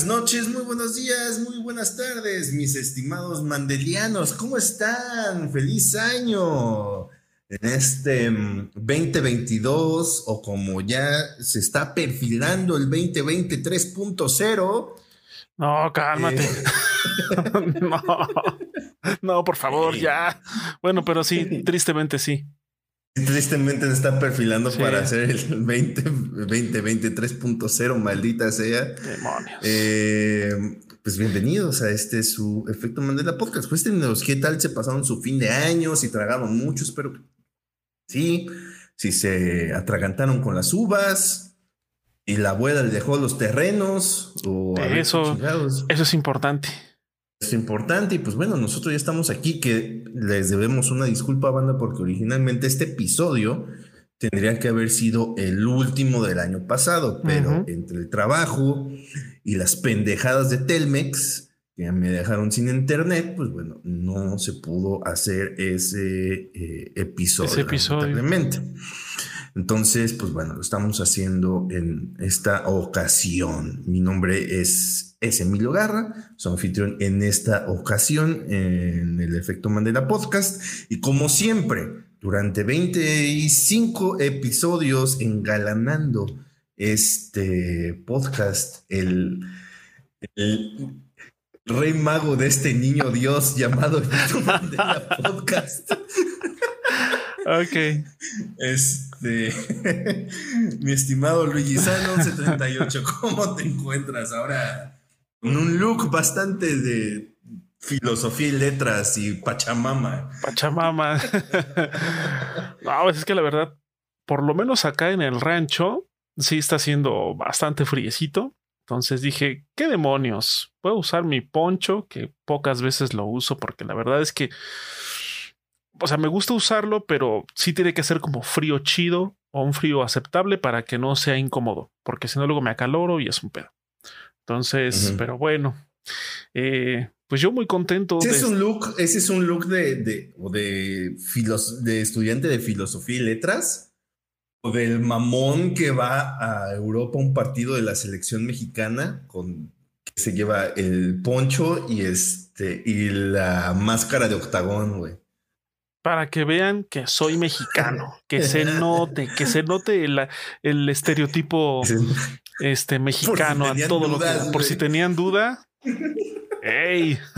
Buenas noches, muy buenos días, muy buenas tardes, mis estimados mandelianos. ¿Cómo están? ¡Feliz año! En este 2022, o como ya se está perfilando el 2020 3.0. No, cálmate. Eh, no, no, por favor, ya. Bueno, pero sí, tristemente sí. Tristemente se está perfilando para hacer el 20, 2020 3.0, maldita sea. Demonios. Eh, pues bienvenidos a este su Efecto Mandela Podcast. Cuéntenos qué tal se pasaron su fin de año, si tragaron mucho, espero que sí, si se atragantaron con las uvas y la abuela le dejó los terrenos o eso, eso es importante es importante y pues bueno, nosotros ya estamos aquí que les debemos una disculpa banda porque originalmente este episodio tendría que haber sido el último del año pasado, pero entre el trabajo y las pendejadas de Telmex que me dejaron sin internet, pues bueno, no se pudo hacer ese eh, episodio. Ese episodio. Entonces, pues bueno, lo estamos haciendo en esta ocasión. Mi nombre es, es Emilio Garra, soy anfitrión en esta ocasión en el Efecto Mandela Podcast. Y como siempre, durante 25 episodios engalanando este podcast, el, el rey mago de este niño Dios llamado Efecto Mandela Podcast. Ok. Este, mi estimado Luigi Sano 78, ¿cómo te encuentras ahora? Con un look bastante de filosofía y letras y pachamama. Pachamama. no, pues es que la verdad, por lo menos acá en el rancho, sí está siendo bastante friecito. Entonces dije, ¿qué demonios? Puedo usar mi poncho, que pocas veces lo uso porque la verdad es que o sea, me gusta usarlo, pero sí tiene que ser como frío chido o un frío aceptable para que no sea incómodo, porque si no luego me acaloro y es un pedo. Entonces, pero bueno, eh, pues yo muy contento. Ese es un look, ese es un look de, de, de, de estudiante de filosofía y letras o del mamón que va a Europa a un partido de la selección mexicana con que se lleva el poncho y este y la máscara de octagón, güey. Para que vean que soy mexicano, que se note, que se note el, estereotipo este mexicano a todo lo que por si tenían duda. ¡Ey!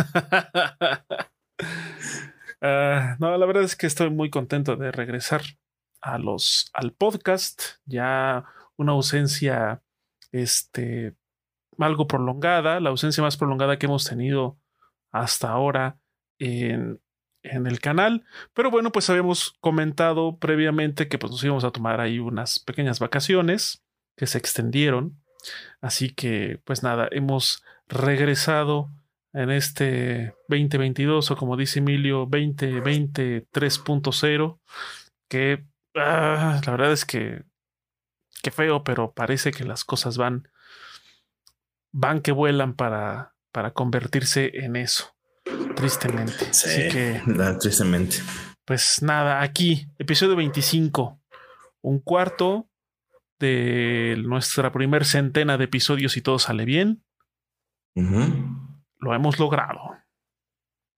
Ah, no, la verdad es que estoy muy contento de regresar a los al podcast. Ya una ausencia este algo prolongada, la ausencia más prolongada que hemos tenido hasta ahora en en el canal. Pero bueno, pues habíamos comentado previamente que pues nos íbamos a tomar ahí unas pequeñas vacaciones que se extendieron. Así que pues nada, hemos regresado en este 2022 o como dice Emilio 2020 3.0 que ah, la verdad es que que feo, pero parece que las cosas van van que vuelan para para convertirse en eso. Tristemente. Sí, Así que, tristemente. Pues nada, aquí, episodio 25, un cuarto de nuestra primer centena de episodios y todo sale bien. Lo hemos logrado.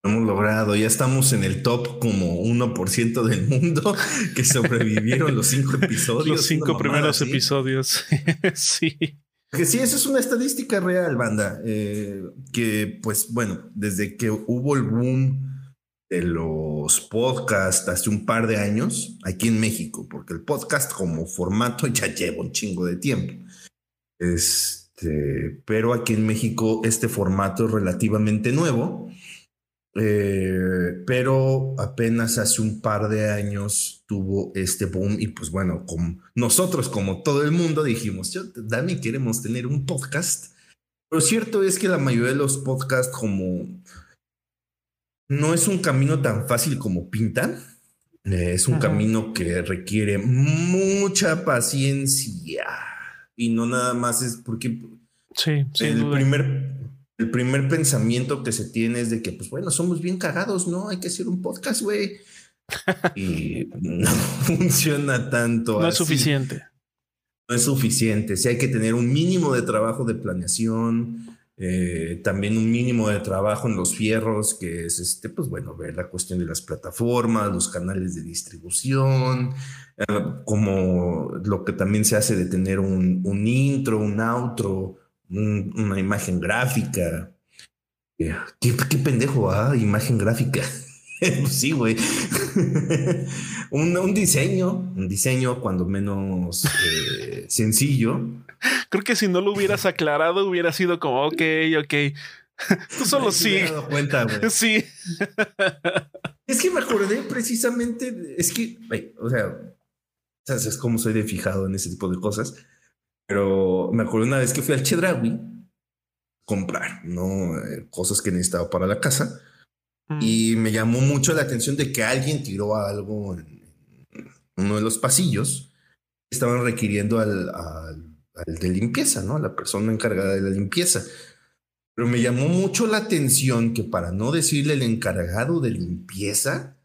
Lo hemos logrado, ya estamos en el top como 1% del mundo que sobrevivieron los cinco episodios. Los cinco primeros episodios. sí. Que sí, eso es una estadística real, banda. Eh, que, pues, bueno, desde que hubo el boom de los podcasts hace un par de años, aquí en México, porque el podcast como formato ya lleva un chingo de tiempo. Este, pero aquí en México este formato es relativamente nuevo. Eh, pero apenas hace un par de años tuvo este boom y pues bueno, como nosotros como todo el mundo dijimos, yo, Dani, queremos tener un podcast. Lo cierto es que la mayoría de los podcasts como no es un camino tan fácil como pintan. Eh, es un camino que requiere mucha paciencia y no nada más es porque sí, el primer el primer pensamiento que se tiene es de que, pues bueno, somos bien cagados, ¿no? Hay que hacer un podcast, güey. y no funciona tanto. No es suficiente. no es suficiente. Si hay que tener un mínimo de trabajo de planeación, eh, también un mínimo de trabajo en los fierros, que es este, pues bueno, ver la cuestión de las plataformas, los canales de distribución, eh, como lo que también se hace de tener un, un intro, un outro, una imagen gráfica. Eh, ¿Qué, qué pendejo, ah, imagen gráfica. sí, güey. un, diseño, un diseño cuando menos eh, sencillo. Creo que si no lo hubieras aclarado hubiera sido como, ok, ok. Tú solo sí. cuenta, Sí. Es que me acordé precisamente, es que, o sea, es como soy de fijado en ese tipo de cosas, pero me acuerdo una vez que fui al Chedraui comprar, ¿no? Eh, cosas que necesitaba para la casa y me llamó mucho la atención de que alguien tiró algo en uno de los pasillos. Estaban requiriendo al, de limpieza, ¿no? La persona encargada de la limpieza. Pero me llamó mucho la atención que para no decirle el encargado de limpieza,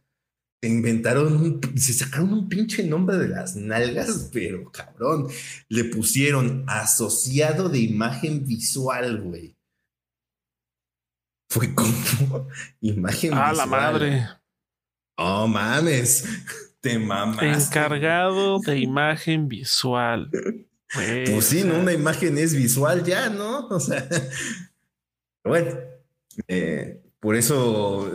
se inventaron, se sacaron un pinche nombre de las nalgas, pero cabrón, le pusieron asociado de imagen visual, güey fue como imagen. Ah, la madre. Oh, mames. Te mamas. Encargado de imagen visual. Pues, sí, ¿no? Una imagen es visual ya, ¿no? O sea, bueno, eh, por eso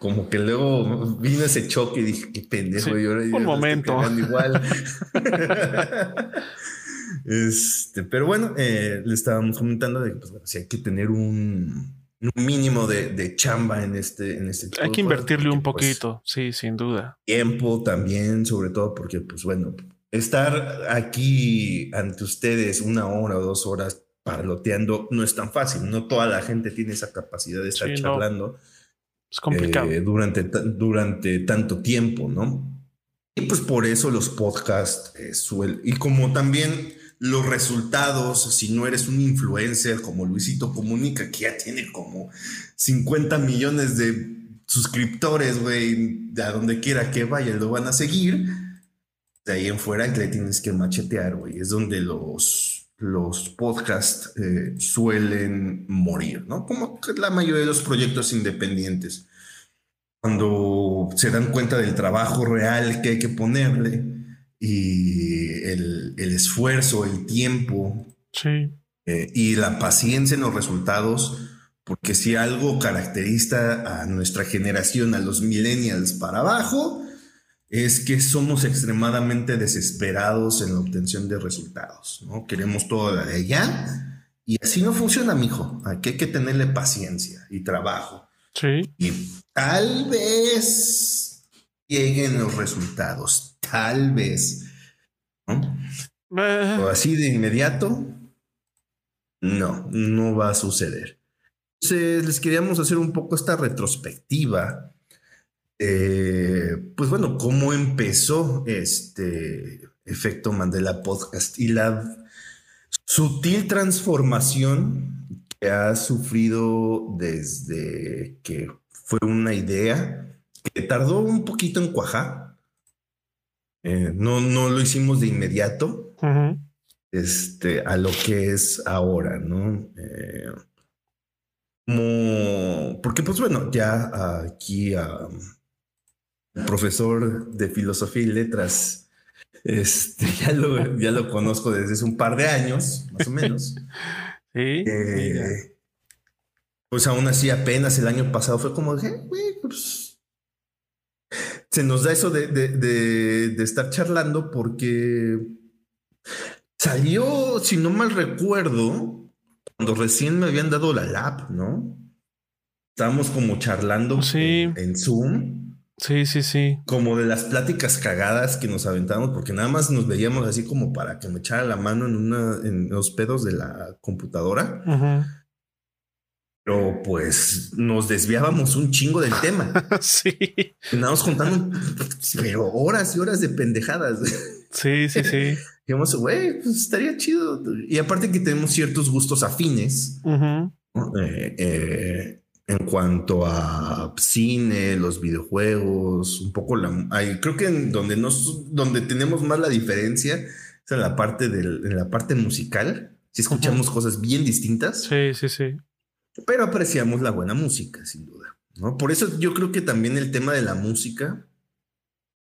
como que luego vino ese choque y dije, qué pendejo. yo, un momento. Igual. este, pero bueno, eh, le estábamos comentando de que pues, bueno, si hay que tener un un mínimo de, chamba en este, en este Hay que invertirle un pues, poquito, sí, sin duda. Tiempo también, sobre todo porque, pues bueno, estar aquí ante ustedes una hora o dos horas parloteando no es tan fácil. No toda la gente tiene esa capacidad de estar charlando. Es complicado. Eh, durante, durante tanto tiempo, ¿no? Y pues por eso los podcasts eh, suelen. Y como también los resultados, si no eres un influencer como Luisito Comunica, que ya tiene como 50 millones de suscriptores, güey, a donde quiera que vaya, lo van a seguir. De ahí en fuera le tienes que machetear, güey. Es donde los, los podcasts eh, suelen morir, ¿no? Como la mayoría de los proyectos independientes. Cuando se dan cuenta del trabajo real que hay que ponerle, y el, esfuerzo, el tiempo eh, y la paciencia en los resultados, porque si algo caracteriza a nuestra generación, a los millennials para abajo, es que somos extremadamente desesperados en la obtención de resultados, ¿no? Queremos todo de allá y así no funciona, mijo. Aquí hay que tenerle paciencia y trabajo. Sí. Y tal vez lleguen los resultados tal vez. ¿no? O así de inmediato, no, no va a suceder. Entonces, les queríamos hacer un poco esta retrospectiva. pues bueno, cómo empezó este efecto Mandela Podcast y la sutil transformación que ha sufrido desde que fue una idea que tardó un poquito en cuajar, eh, no, no lo hicimos de inmediato este, a lo que es ahora, ¿no? Eh, como, porque pues bueno, ya aquí el profesor de filosofía y letras, este, ya lo, ya lo conozco desde hace un par de años, más o menos. sí. Eh, pues aún así, apenas el año pasado fue como, güey, pues se nos da eso de, estar charlando porque salió, si no mal recuerdo, cuando recién me habían dado la lap, ¿no? Estábamos como charlando en, Zoom. Sí, sí, sí. Como de las pláticas cagadas que nos aventamos, porque nada más nos veíamos así como para que me echara la mano en una, en los pedos de la computadora. Pero pues nos desviábamos un chingo del tema. sí. Andábamos contando, pero horas y horas de pendejadas. Sí, sí, sí. Dijimos, güey, pues estaría chido. Y aparte que tenemos ciertos gustos afines eh, eh, en cuanto a cine, los videojuegos, un poco la. creo que en donde nos, donde tenemos más la diferencia en la parte del, en la parte musical, si escuchamos cosas bien distintas. Sí, sí, sí. Pero apreciamos la buena música, sin duda. ¿no? Por eso yo creo que también el tema de la música,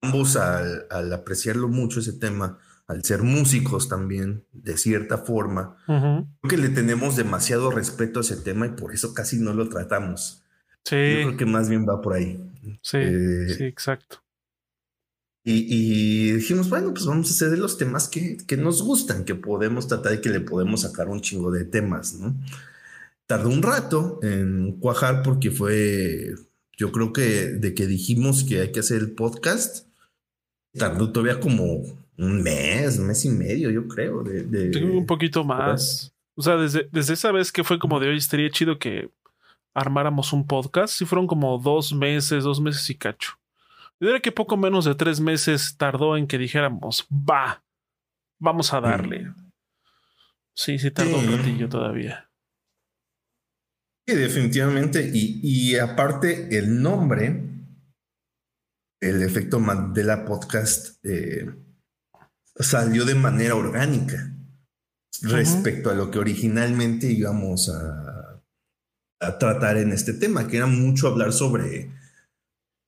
ambos al, al apreciarlo mucho ese tema, al ser músicos también, de cierta forma, creo que le tenemos demasiado respeto a ese tema y por eso casi no lo tratamos. Sí. Yo creo que más bien va por ahí. Sí, eh, sí, exacto. Y, dijimos, bueno, pues vamos a hacer de los temas que, que, nos gustan, que podemos tratar y que le podemos sacar un chingo de temas, ¿no? Tardó un rato en cuajar porque fue, yo creo que de que dijimos que hay que hacer el podcast, tardó todavía como un mes, un mes y medio, yo creo. De, de un poquito más. O sea, desde, desde esa vez que fue como de hoy, estaría chido que armáramos un podcast. Si fueron como dos meses, dos meses y cacho. Yo diría que poco menos de tres meses tardó en que dijéramos, va, vamos a darle. Sí, sí, tardó un ratillo todavía. Sí, definitivamente. Y, y aparte, el nombre, el efecto Mandela Podcast, eh, salió de manera orgánica respecto a lo que originalmente íbamos a, a tratar en este tema, que era mucho hablar sobre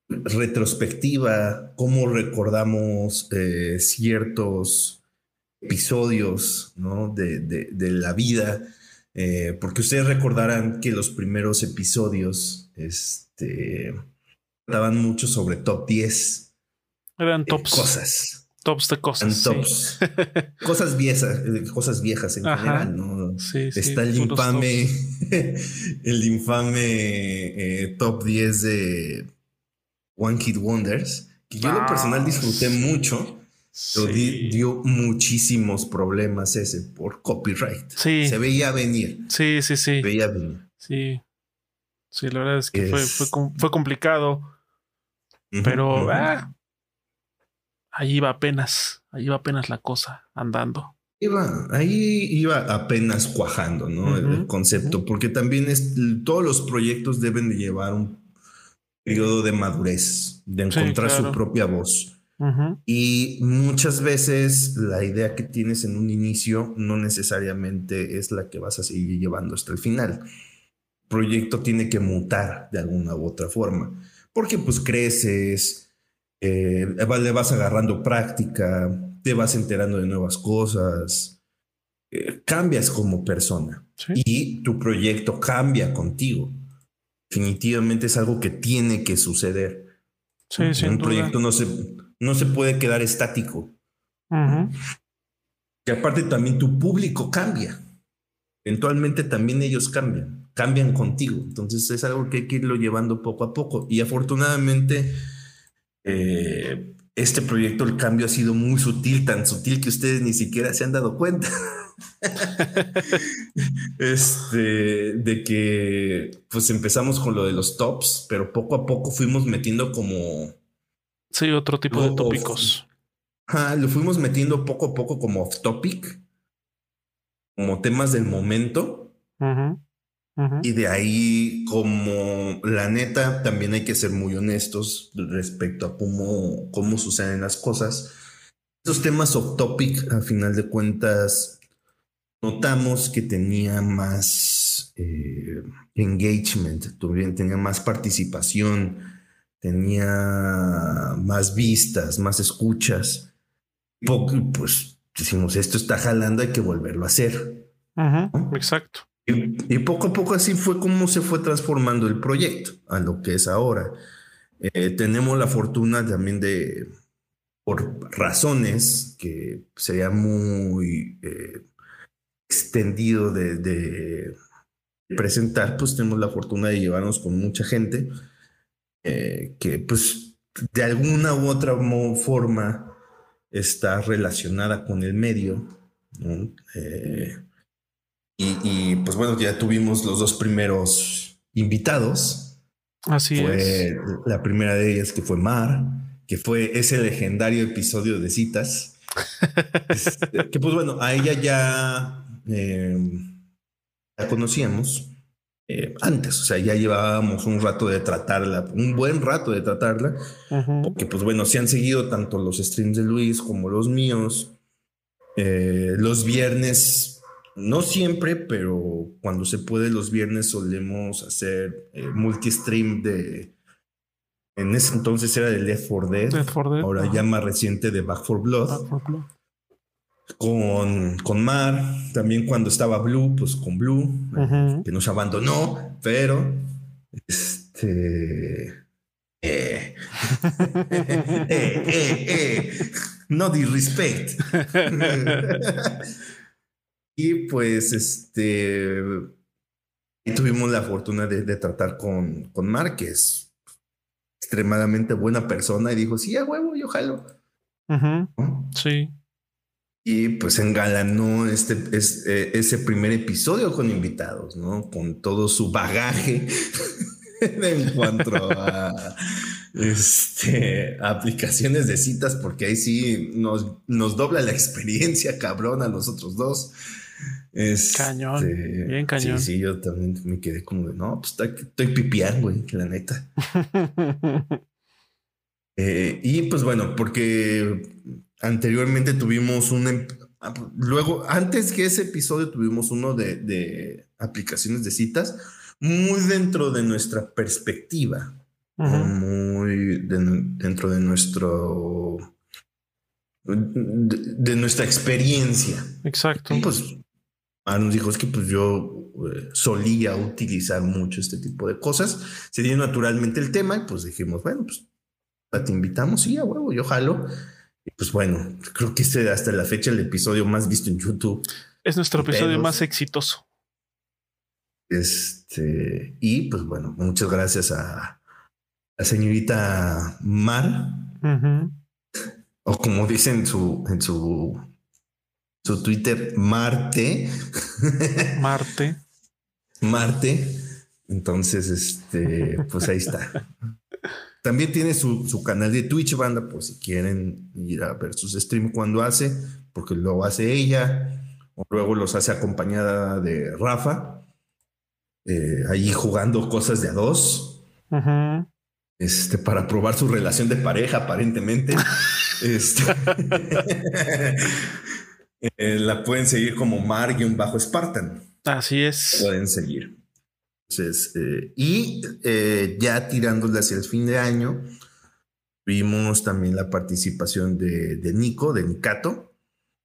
retrospectiva, cómo recordamos eh, ciertos episodios de, la vida, eh, porque ustedes recordarán que los primeros episodios este, trataban mucho sobre top 10. Eran tops. cosas. Tops de cosas. cosas viejas, cosas viejas en general, ¿no? Está el infame, el infame eh, top 10 de One Kid Wonders, que yo en lo personal disfruté mucho, pero dio muchísimos problemas ese por copyright. Sí. Se veía venir. Sí, sí, sí. Se veía venir. Sí. Sí, la verdad es que Fue, fue, complicado. pero ah, ahí iba apenas, ahí iba apenas la cosa andando. Iba, ahí iba apenas cuajando, ¿no? el, concepto, porque también es, todos los proyectos deben de llevar un periodo de madurez, de encontrar su propia voz. Y muchas veces la idea que tienes en un inicio no necesariamente es la que vas a seguir llevando hasta el final. El proyecto tiene que mutar de alguna u otra forma, porque pues creces, eh, le vas agarrando práctica, te vas enterando de nuevas cosas, eh, cambias como persona y tu proyecto cambia contigo definitivamente es algo que tiene que suceder. Sí, Un proyecto no se, no se puede quedar estático. Que aparte también tu público cambia. Eventualmente también ellos cambian, cambian contigo. Entonces es algo que hay que irlo llevando poco a poco. Y afortunadamente, eh, este proyecto, el cambio ha sido muy sutil, tan sutil que ustedes ni siquiera se han dado cuenta. este, de que pues empezamos con lo de los tops, pero poco a poco fuimos metiendo como... Sí, otro tipo de tópicos. lo fuimos metiendo poco a poco como off topic, como temas del momento. Y de ahí, como la neta, también hay que ser muy honestos respecto a cómo, cómo suceden las cosas. Estos temas off topic, a final de cuentas, notamos que tenía más eh, engagement, tenía más participación, tenía más vistas, más escuchas. pues decimos, esto está jalando, hay que volverlo a hacer. Exacto. Y, poco a poco así fue como se fue transformando el proyecto a lo que es ahora. Eh, tenemos la fortuna también de, por razones que sería muy eh, extendido de, presentar, pues tenemos la fortuna de llevarnos con mucha gente eh, que pues de alguna u otra forma está relacionada con el medio. Eh, y, pues bueno, ya tuvimos los dos primeros invitados. Así fue La primera de ellas que fue Mar, que fue ese legendario episodio de citas. Este, que pues bueno, a ella ya eh, la conocíamos eh, antes, o sea, ya llevábamos un rato de tratarla, un buen rato de tratarla, porque pues bueno, se han seguido tanto los streams de Luis como los míos. Eh, los viernes, no siempre, pero cuando se puede, los viernes solemos hacer eh, multi-stream de. En ese entonces era de Left 4 Dead, Left 4 Dead, ahora ya más reciente de Back 4 Blood. Back 4 Blood. Con, con Mar, también cuando estaba Blue, pues con Blue, que nos abandonó, pero este eh, eh, eh, eh, no disrespect. y pues este y tuvimos la fortuna de, de tratar con, con Mar, que es extremadamente buena persona, y dijo: Sí, a huevo, yo jalo. Sí. Y pues engalanó este, es- eh, ese primer episodio con invitados, ¿no? Con todo su bagaje en cuanto a este, aplicaciones de citas, porque ahí sí nos, nos dobla la experiencia, cabrón, a nosotros dos. Este, Cañón, bien cañón. Sí, sí, yo también me quedé como de, no, pues estoy, estoy pipián, güey, la neta. Eh, y pues bueno, porque anteriormente tuvimos un... em- ah, Luego, antes que ese episodio tuvimos uno de, de aplicaciones de citas muy dentro de nuestra perspectiva, muy de- dentro de nuestro... De, de nuestra experiencia. Exacto. Y pues nos dijo es que pues yo eh, solía utilizar mucho este tipo de cosas. Se dio naturalmente el tema y pues dijimos, bueno, pues te invitamos, sí, a huevo, yo jalo. Y pues bueno, creo que este hasta la fecha el episodio más visto en YouTube. Es nuestro episodio más exitoso. Este, y pues bueno, muchas gracias a la señorita Mar, o como dice en su, en su, su Twitter, Marte. Marte. Marte. Entonces, este, pues ahí está. También tiene su, su canal de Twitch, banda, por si quieren ir a ver sus streams cuando hace, porque lo hace ella, o luego los hace acompañada de Rafa, eh, ahí jugando cosas de a dos, este, para probar su relación de pareja, aparentemente. Este, eh, la pueden seguir como Mar-Bajo Spartan. Así es. pueden seguir. Entonces, eh, y eh, ya tirándole hacia el fin de año, vimos también la participación de, de Nico, de Nicato,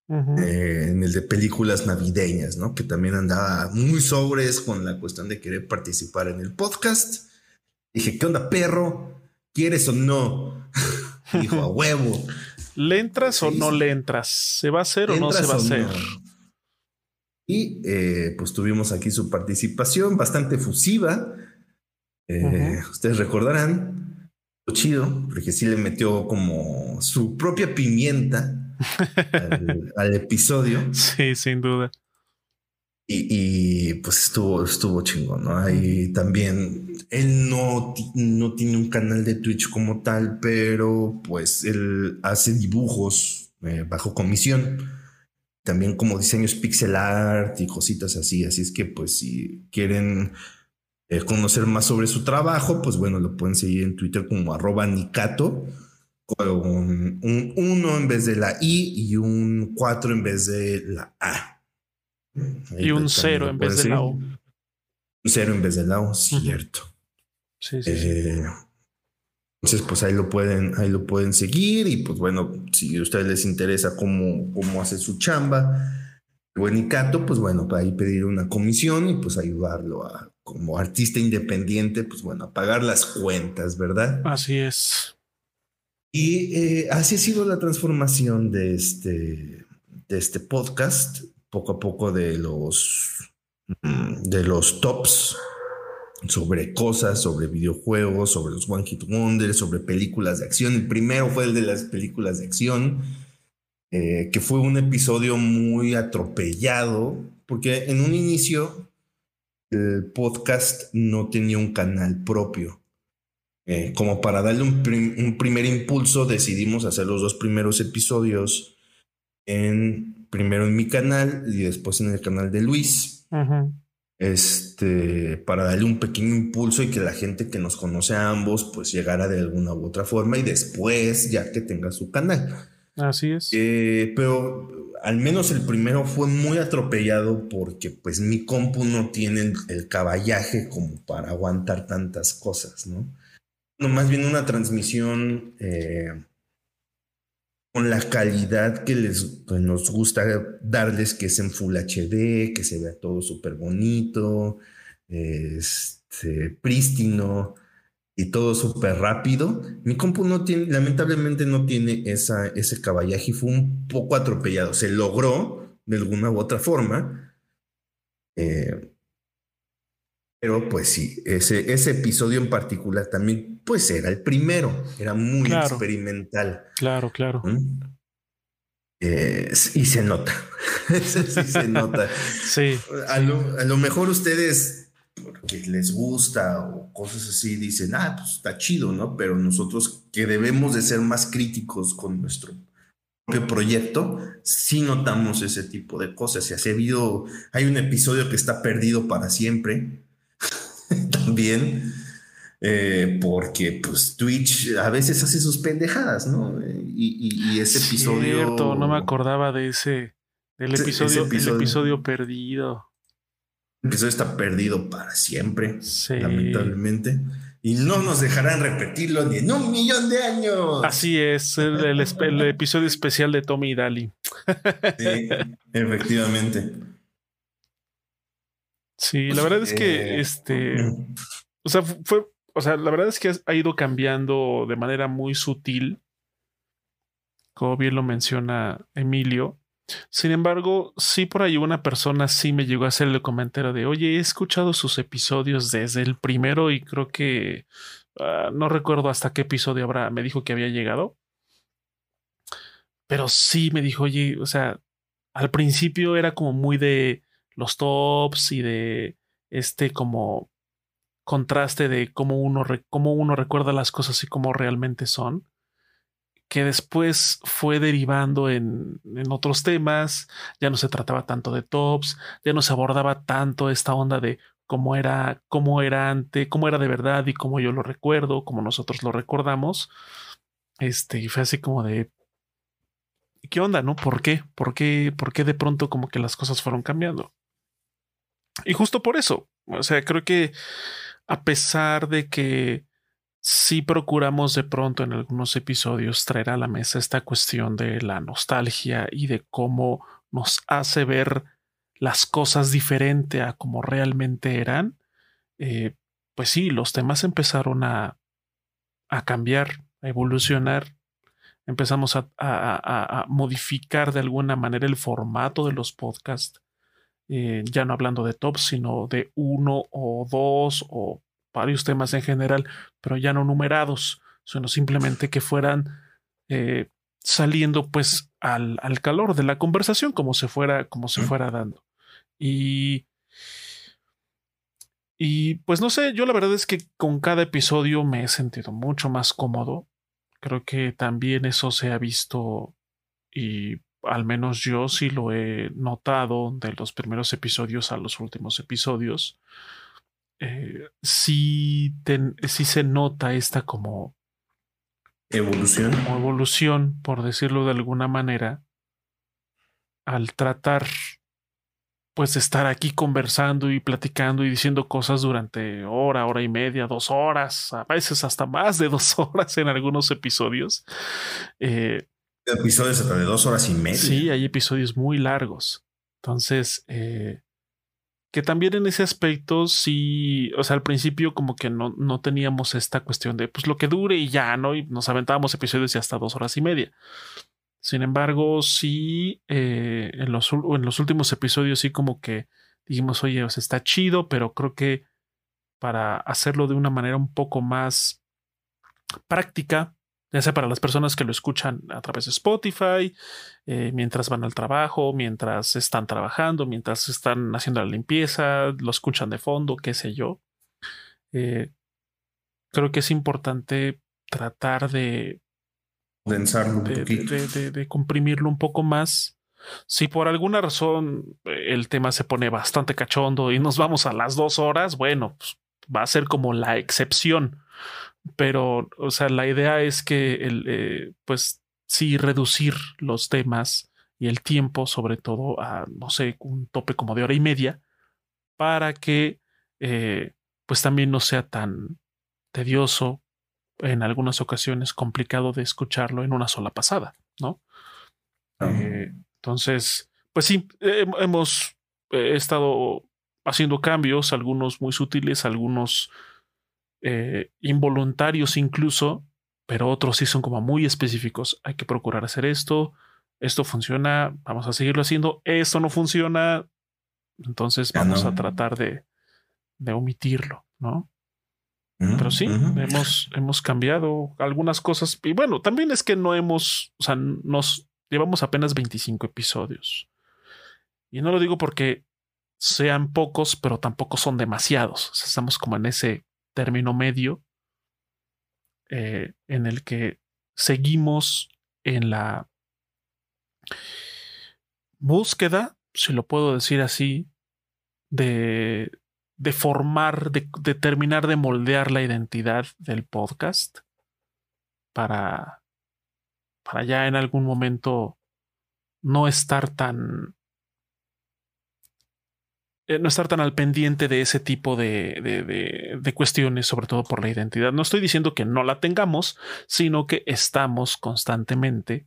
eh, en el de películas navideñas, ¿no? Que también andaba muy sobres con la cuestión de querer participar en el podcast. Dije, ¿qué onda, perro? ¿Quieres o no? Dijo, a huevo. ¿Le entras o no le entras? ¿Se va a hacer o no se ¿Entras va a hacer? no? Y eh, pues tuvimos aquí su participación bastante efusiva. Eh, Ustedes recordarán, lo chido, porque sí le metió como su propia pimienta al, al episodio Sí, sin duda. y, y, pues estuvo, estuvo chingón, ¿no? Ahí también, él no, no tiene un canal de Twitch como tal, pero pues él hace dibujos eh, bajo comisión. También como diseños pixel art y cositas así. Así es que pues si quieren eh, conocer más sobre su trabajo, pues bueno, lo pueden seguir en Twitter como arroba Nicato con un 1 en vez de la I y un 4 en vez de la A. Ahí Y un también cero lo en vez de la. O. Un cero en vez de la O, cierto. Sí, sí, sí. Entonces, pues ahí lo pueden, ahí lo pueden seguir. Y pues bueno, si a ustedes les interesa cómo, cómo hace su chamba, el buen Icato, pues bueno, para ahí pedir una comisión y pues ayudarlo a, como artista independiente, pues bueno, a pagar las cuentas, ¿verdad? Así es. Y eh, así ha sido la transformación de este, de este podcast, poco a poco de los, mm, de los tops sobre cosas, sobre videojuegos, sobre los One Hit Wonders, sobre películas de acción. El primero fue el de las películas de acción, eh, que fue un episodio muy atropellado, porque en un inicio el podcast no tenía un canal propio. Eh, como para darle un, prim- un primer impulso, decidimos hacer los dos primeros episodios en primero en mi canal y después en el canal de Luis. Ujú. Este, para darle un pequeño impulso y que la gente que nos conoce a ambos, pues llegara de alguna u otra forma y después, ya que tenga su canal. Así es. Eh, pero al menos el primero fue muy atropellado porque pues mi compu no tiene el, caballaje como para aguantar tantas cosas, ¿no? No, más bien una transmisión eh, con la calidad que les pues, nos gusta darles, que es en Full HD, que se vea todo súper bonito, este, prístino y todo súper rápido. Mi compu no tiene, lamentablemente no tiene esa, ese caballaje y fue un poco atropellado. Se logró de alguna u otra forma. Eh, pero pues sí, ese, ese episodio en particular también, pues era el primero, era muy experimental. Claro, claro. Eh, y se nota, sí se nota. sí. A, Lo, a lo mejor ustedes porque les gusta o cosas así, dicen, ah, pues está chido, ¿no? Pero nosotros que debemos de ser más críticos con nuestro propio proyecto, sí notamos ese tipo de cosas. Y ha habido, hay un episodio que está perdido para siempre, también, eh, porque pues Twitch a veces hace sus pendejadas, ¿no? Y, ese episodio... Cierto, no me acordaba de ese, del episodio, episodio. El episodio perdido episodio está perdido para siempre, lamentablemente. Y no nos dejarán repetirlo ni en un millón de años. Así es, el, episodio especial de Tommy y Dali. Sí, efectivamente. Sí, la verdad es que este. O sea, fue. O sea, la verdad es que ha ido cambiando de manera muy sutil. Como bien lo menciona Emilio. Sin embargo, sí por ahí una persona sí me llegó a hacer el comentario de, oye, he escuchado sus episodios desde el primero y creo que ah, no recuerdo hasta qué episodio habrá, me dijo que había llegado. Pero sí me dijo, oye, o sea, al principio era como muy de los tops y de este como contraste de cómo uno, cómo uno recuerda las cosas y cómo realmente son que después fue derivando en, otros temas, ya no se trataba tanto de tops, ya no se abordaba tanto esta onda de cómo era, cómo era antes, cómo era de verdad y cómo yo lo recuerdo, como nosotros lo recordamos. Este, y fue así como de ¿qué onda, no? ¿Por qué? ¿Por qué? ¿Por qué de pronto como que las cosas fueron cambiando? Y justo por eso, o sea, creo que a pesar de que sí procuramos de pronto en algunos episodios traer a la mesa esta cuestión de la nostalgia y de cómo nos hace ver las cosas diferente a como realmente eran, eh, pues sí, los temas empezaron a, a cambiar, a evolucionar. Empezamos a, a, modificar de alguna manera el formato de los podcasts, eh, ya no hablando de top, sino de uno o dos o varios temas en general, pero ya no numerados, sino simplemente que fueran eh, saliendo pues al, al, calor de la conversación como se fuera, como se fuera dando. Y, y pues no sé, yo la verdad es que con cada episodio me he sentido mucho más cómodo. Creo que también eso se ha visto y al menos yo sí lo he notado de los primeros episodios a los últimos episodios eh, sí, se nota esta como evolución. Como evolución, por decirlo de alguna manera, al tratar pues estar aquí conversando y platicando y diciendo cosas durante hora, hora y media, dos horas, a veces hasta más de dos horas en algunos episodios. Eh, episodios hasta de dos horas y media. Sí, hay episodios muy largos. Entonces, eh, que también en ese aspecto sí, o sea, al principio como que no, no teníamos esta cuestión de pues lo que dure y ya, ¿no? Y nos aventábamos episodios de hasta dos horas y media. Sin embargo, sí, eh, en, los, en los últimos episodios sí como que dijimos, oye, o sea, está chido, pero creo que para hacerlo de una manera un poco más práctica, ya sea para las personas que lo escuchan a través de Spotify, eh, mientras van al trabajo, mientras están trabajando, mientras están haciendo la limpieza, lo escuchan de fondo, qué sé yo. Eh, creo que es importante tratar de, de, de, comprimirlo un poco más. Si por alguna razón eh, el tema se pone bastante cachondo y nos vamos a las dos horas, bueno, pues va a ser como la excepción pero, o sea, la idea es que el, eh, pues sí reducir los temas y el tiempo, sobre todo a, no sé, un tope como de hora y media, para que eh, pues también no sea tan tedioso, en algunas ocasiones complicado de escucharlo en una sola pasada, ¿no? Eh, entonces, pues sí, hemos estado haciendo cambios, algunos muy sutiles, algunos eh, involuntarios incluso, pero otros sí son como muy específicos. Hay que procurar hacer esto, esto funciona, vamos a seguirlo haciendo, esto no funciona, entonces vamos a tratar de, de omitirlo, ¿no? Pero sí, hemos, hemos cambiado algunas cosas. Y bueno, también es que no hemos, o sea, nos llevamos apenas 25 episodios. Y no lo digo porque sean pocos, pero tampoco son demasiados. estamos como en ese término medio eh, en el que seguimos en la búsqueda, si lo puedo decir así, de, de formar, de, terminar de moldear la identidad del podcast para, para ya en algún momento no estar tan eh, no estar tan al pendiente de ese tipo de, de, cuestiones, sobre todo por la identidad. No estoy diciendo que no la tengamos, sino que estamos constantemente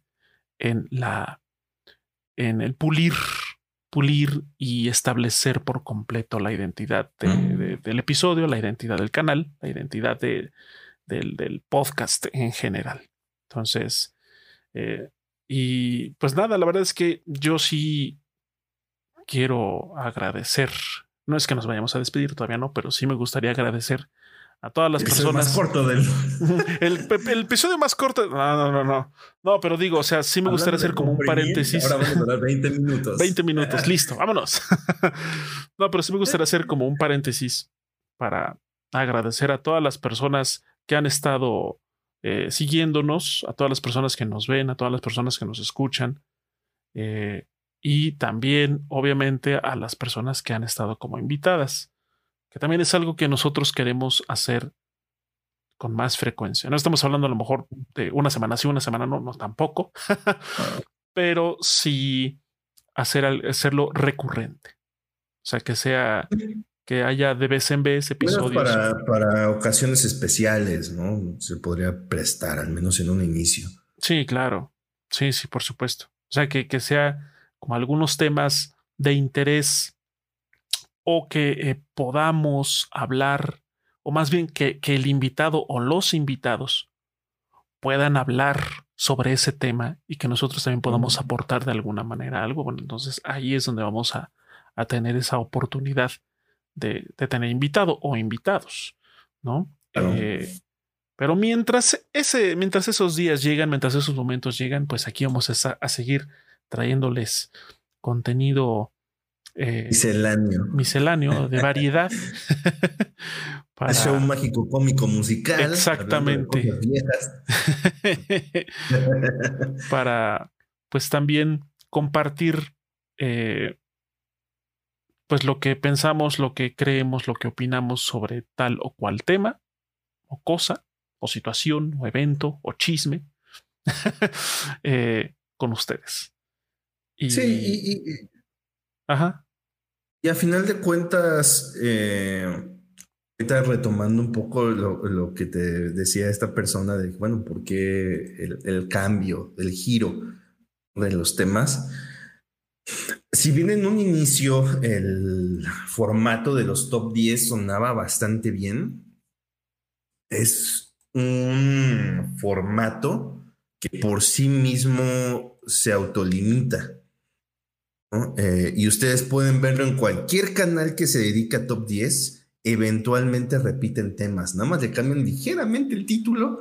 en la en el pulir, pulir y establecer por completo la identidad del episodio, la identidad del canal, la identidad del, del, podcast en general. Entonces, eh, y pues nada, la verdad es que yo sí quiero agradecer. No es que nos vayamos a despedir, todavía no, pero sí me gustaría agradecer a todas las personas. Más corto del. el, el, episodio más corto. No, no, no, no. No, pero digo, o sea, sí me gustaría hacer como un paréntesis. Ahora vamos a dar 20 minutos. 20 minutos, listo, vámonos. no, pero sí me gustaría hacer como un paréntesis para agradecer a todas las personas que han estado eh, siguiéndonos, a todas las personas que nos ven, a todas las personas que nos escuchan. Eh, y también, obviamente, a las personas que han estado como invitadas, que también es algo que nosotros queremos hacer con más frecuencia. No estamos hablando a lo mejor de una semana sí, una semana no, no tampoco, pero sí hacer, hacerlo recurrente. O sea, que sea, que haya de vez en vez episodios. para, para ocasiones especiales, ¿no? Se podría prestar, al menos en un inicio. Sí, claro. Sí, sí, por supuesto. O sea, que, que sea como algunos temas de interés o que eh, podamos hablar, o más bien que, que el invitado o los invitados puedan hablar sobre ese tema y que nosotros también podamos aportar de alguna manera algo. Bueno, entonces ahí es donde vamos a, a tener esa oportunidad de, de, tener invitado o invitados, ¿no? Eh, pero mientras, ese, mientras esos días llegan, mientras esos momentos llegan, pues aquí vamos a, a seguir trayéndoles contenido eh, misceláneo. misceláneo de variedad. para... Show mágico cómico musical. Exactamente. para pues también compartir eh, pues lo que pensamos, lo que creemos, lo que opinamos sobre tal o cual tema o cosa o situación o evento o chisme eh, con ustedes. Sí, y, Ajá. Y a final de cuentas, eh, ahorita retomando un poco lo, que te decía esta persona de, bueno, ¿por qué el, cambio, el giro de los temas? Si bien en un inicio el formato de los top 10 sonaba bastante bien, es un formato que por sí mismo se autolimita. Eh, y ustedes pueden verlo en cualquier canal que se dedica a top 10. Eventualmente repiten temas, nada más le cambian ligeramente el título,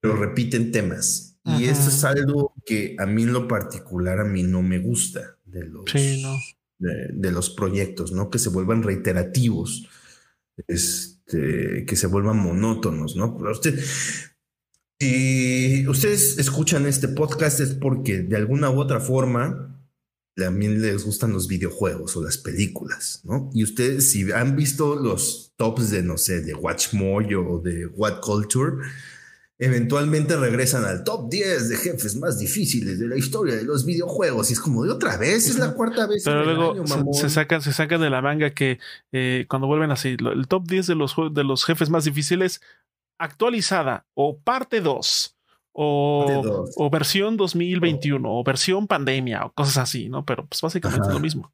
pero repiten temas. Y eso es algo que a mí en lo particular a mí no me gusta de los, de, los proyectos, ¿no? Que se vuelvan reiterativos, este, que se vuelvan monótonos, ¿no? usted, si ustedes escuchan este podcast es porque de alguna u otra forma también les gustan los videojuegos o las películas, ¿no? Y ustedes, si han visto los tops de, no sé, de Watch More o de What Culture, eventualmente regresan al top 10 de jefes más difíciles de la historia de los videojuegos. Y es como de otra vez, es la cuarta vez. Pero luego se, sacan, se sacan de la manga que eh, cuando vuelven así, el top 10 de los, de los jefes más difíciles, actualizada o parte 2. O, o, versión 2021 o versión pandemia o cosas así, ¿no? Pero pues básicamente es lo mismo.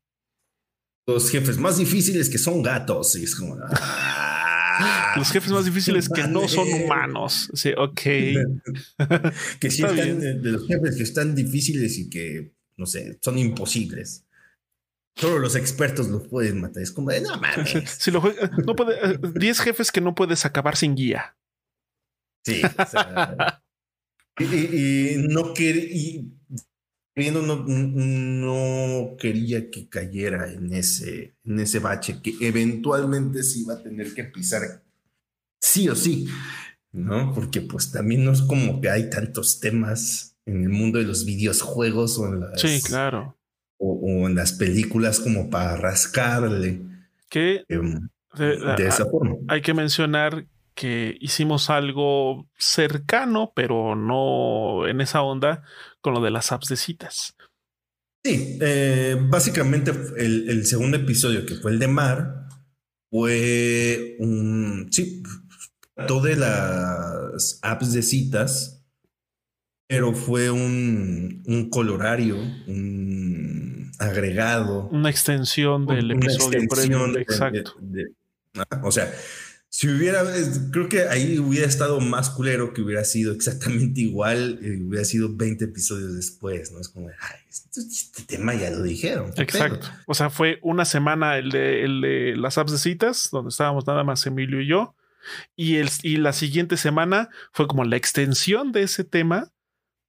Los jefes más difíciles que son gatos. Y es como. Los jefes más difíciles que no son humanos. Sí, ok. que sí están de, los jefes que están difíciles y que, no sé, son imposibles. Solo los expertos los pueden matar. Es como de no mames. Si lo no puede, 10 jefes que no puedes acabar sin guía. Sí. Y, no quiere, no, no, quería que cayera en ese, en ese bache que eventualmente se iba a tener que pisar sí o sí, ¿no? Porque pues también no es como que hay tantos temas en el mundo de los videojuegos o en las, sí, claro. o, en las películas como para rascarle. Que em, de esa forma. Hay que mencionar que hicimos algo cercano, pero no en esa onda, con lo de las apps de citas. Sí, eh, básicamente el, segundo episodio, que fue el de Mar, fue un. Sí, todas las apps de citas, pero fue un, un colorario, un agregado. Una extensión del episodio. exacto. o sea, si hubiera, creo que ahí hubiera estado más culero que hubiera sido exactamente igual, y hubiera sido 20 episodios después, ¿no? Es como, ay, este, este tema ya lo dijeron. Exacto. O sea, fue una semana el de, el de las apps de citas, donde estábamos nada más Emilio y yo, y, el, y la siguiente semana fue como la extensión de ese tema,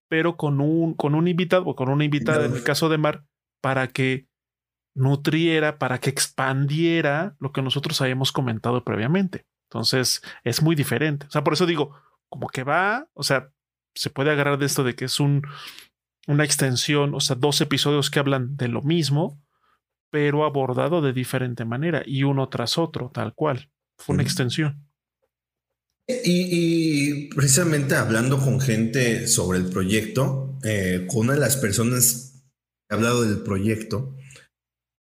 pero con un, con un invitado, o con una invitada, en el caso de Mar, para que nutriera, para que expandiera lo que nosotros habíamos comentado previamente. Entonces es muy diferente. O sea, por eso digo, como que va, o sea, se puede agarrar de esto de que es un, una extensión, o sea, dos episodios que hablan de lo mismo, pero abordado de diferente manera y uno tras otro, tal cual. Fue una extensión. Y, precisamente hablando con gente sobre el proyecto, eh, con una de las personas que ha hablado del proyecto,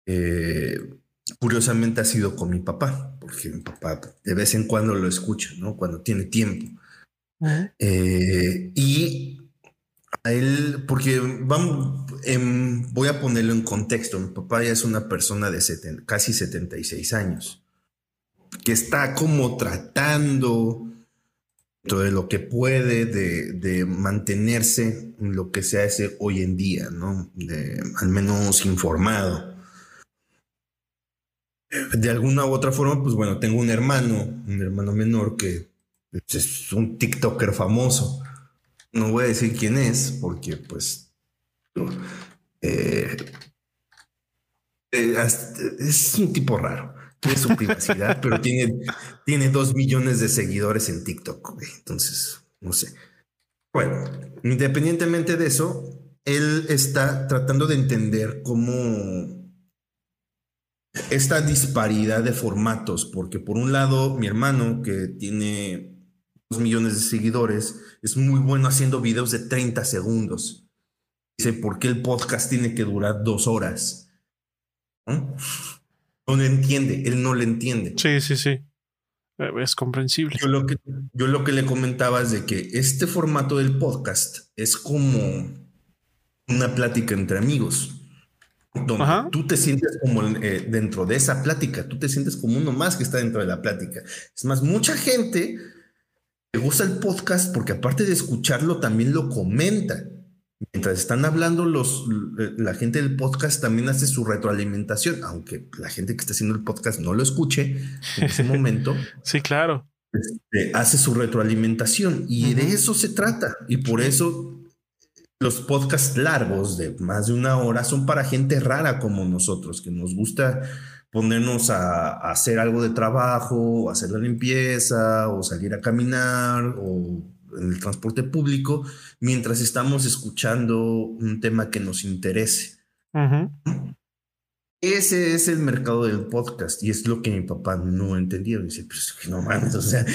eh, curiosamente ha sido con mi papá, porque mi papá de vez en cuando lo escucha, ¿no? Cuando tiene tiempo. Eh, y a él, porque vamos, em, voy a ponerlo en contexto, mi papá ya es una persona de casi 76 años, que está como tratando de lo que puede de, de, mantenerse en lo que se hace hoy en día, ¿no? De, al menos informado de alguna u otra forma, pues bueno, tengo un hermano, un hermano menor que es un TikToker famoso. No voy a decir quién es, porque pues eh, eh, es un tipo raro. Tiene su privacidad, pero tiene, tiene dos millones de seguidores en TikTok. Entonces, no sé. Bueno, independientemente de eso, él está tratando de entender cómo esta disparidad de formatos, porque por un lado mi hermano que tiene dos millones de seguidores es muy bueno haciendo videos de 30 segundos. Dice, ¿por qué el podcast tiene que durar dos horas? ¿No? lo entiende, él no lo entiende. Sí, sí, sí. Eh, es comprensible. Yo lo que, yo lo que le comentaba es de que este formato del podcast es como una plática entre amigos donde tú te sientes como eh, dentro de esa plática, tú te sientes como uno más que está dentro de la plática. Es más, mucha gente le gusta el podcast porque aparte de escucharlo, también lo comenta. Mientras están hablando los, la gente del podcast también hace su retroalimentación, aunque la gente que está haciendo el podcast no lo escuche en ese momento. sí, claro. Este, hace su retroalimentación y de eso se trata. Y por eso los podcasts largos de más de una hora son para gente rara como nosotros, que nos gusta ponernos a, hacer algo de trabajo, hacer la limpieza o salir a caminar o en el transporte público mientras estamos escuchando un tema que nos interese. Ese es el mercado del podcast y es lo que mi papá no entendió. Dice, pues no mames, o sea,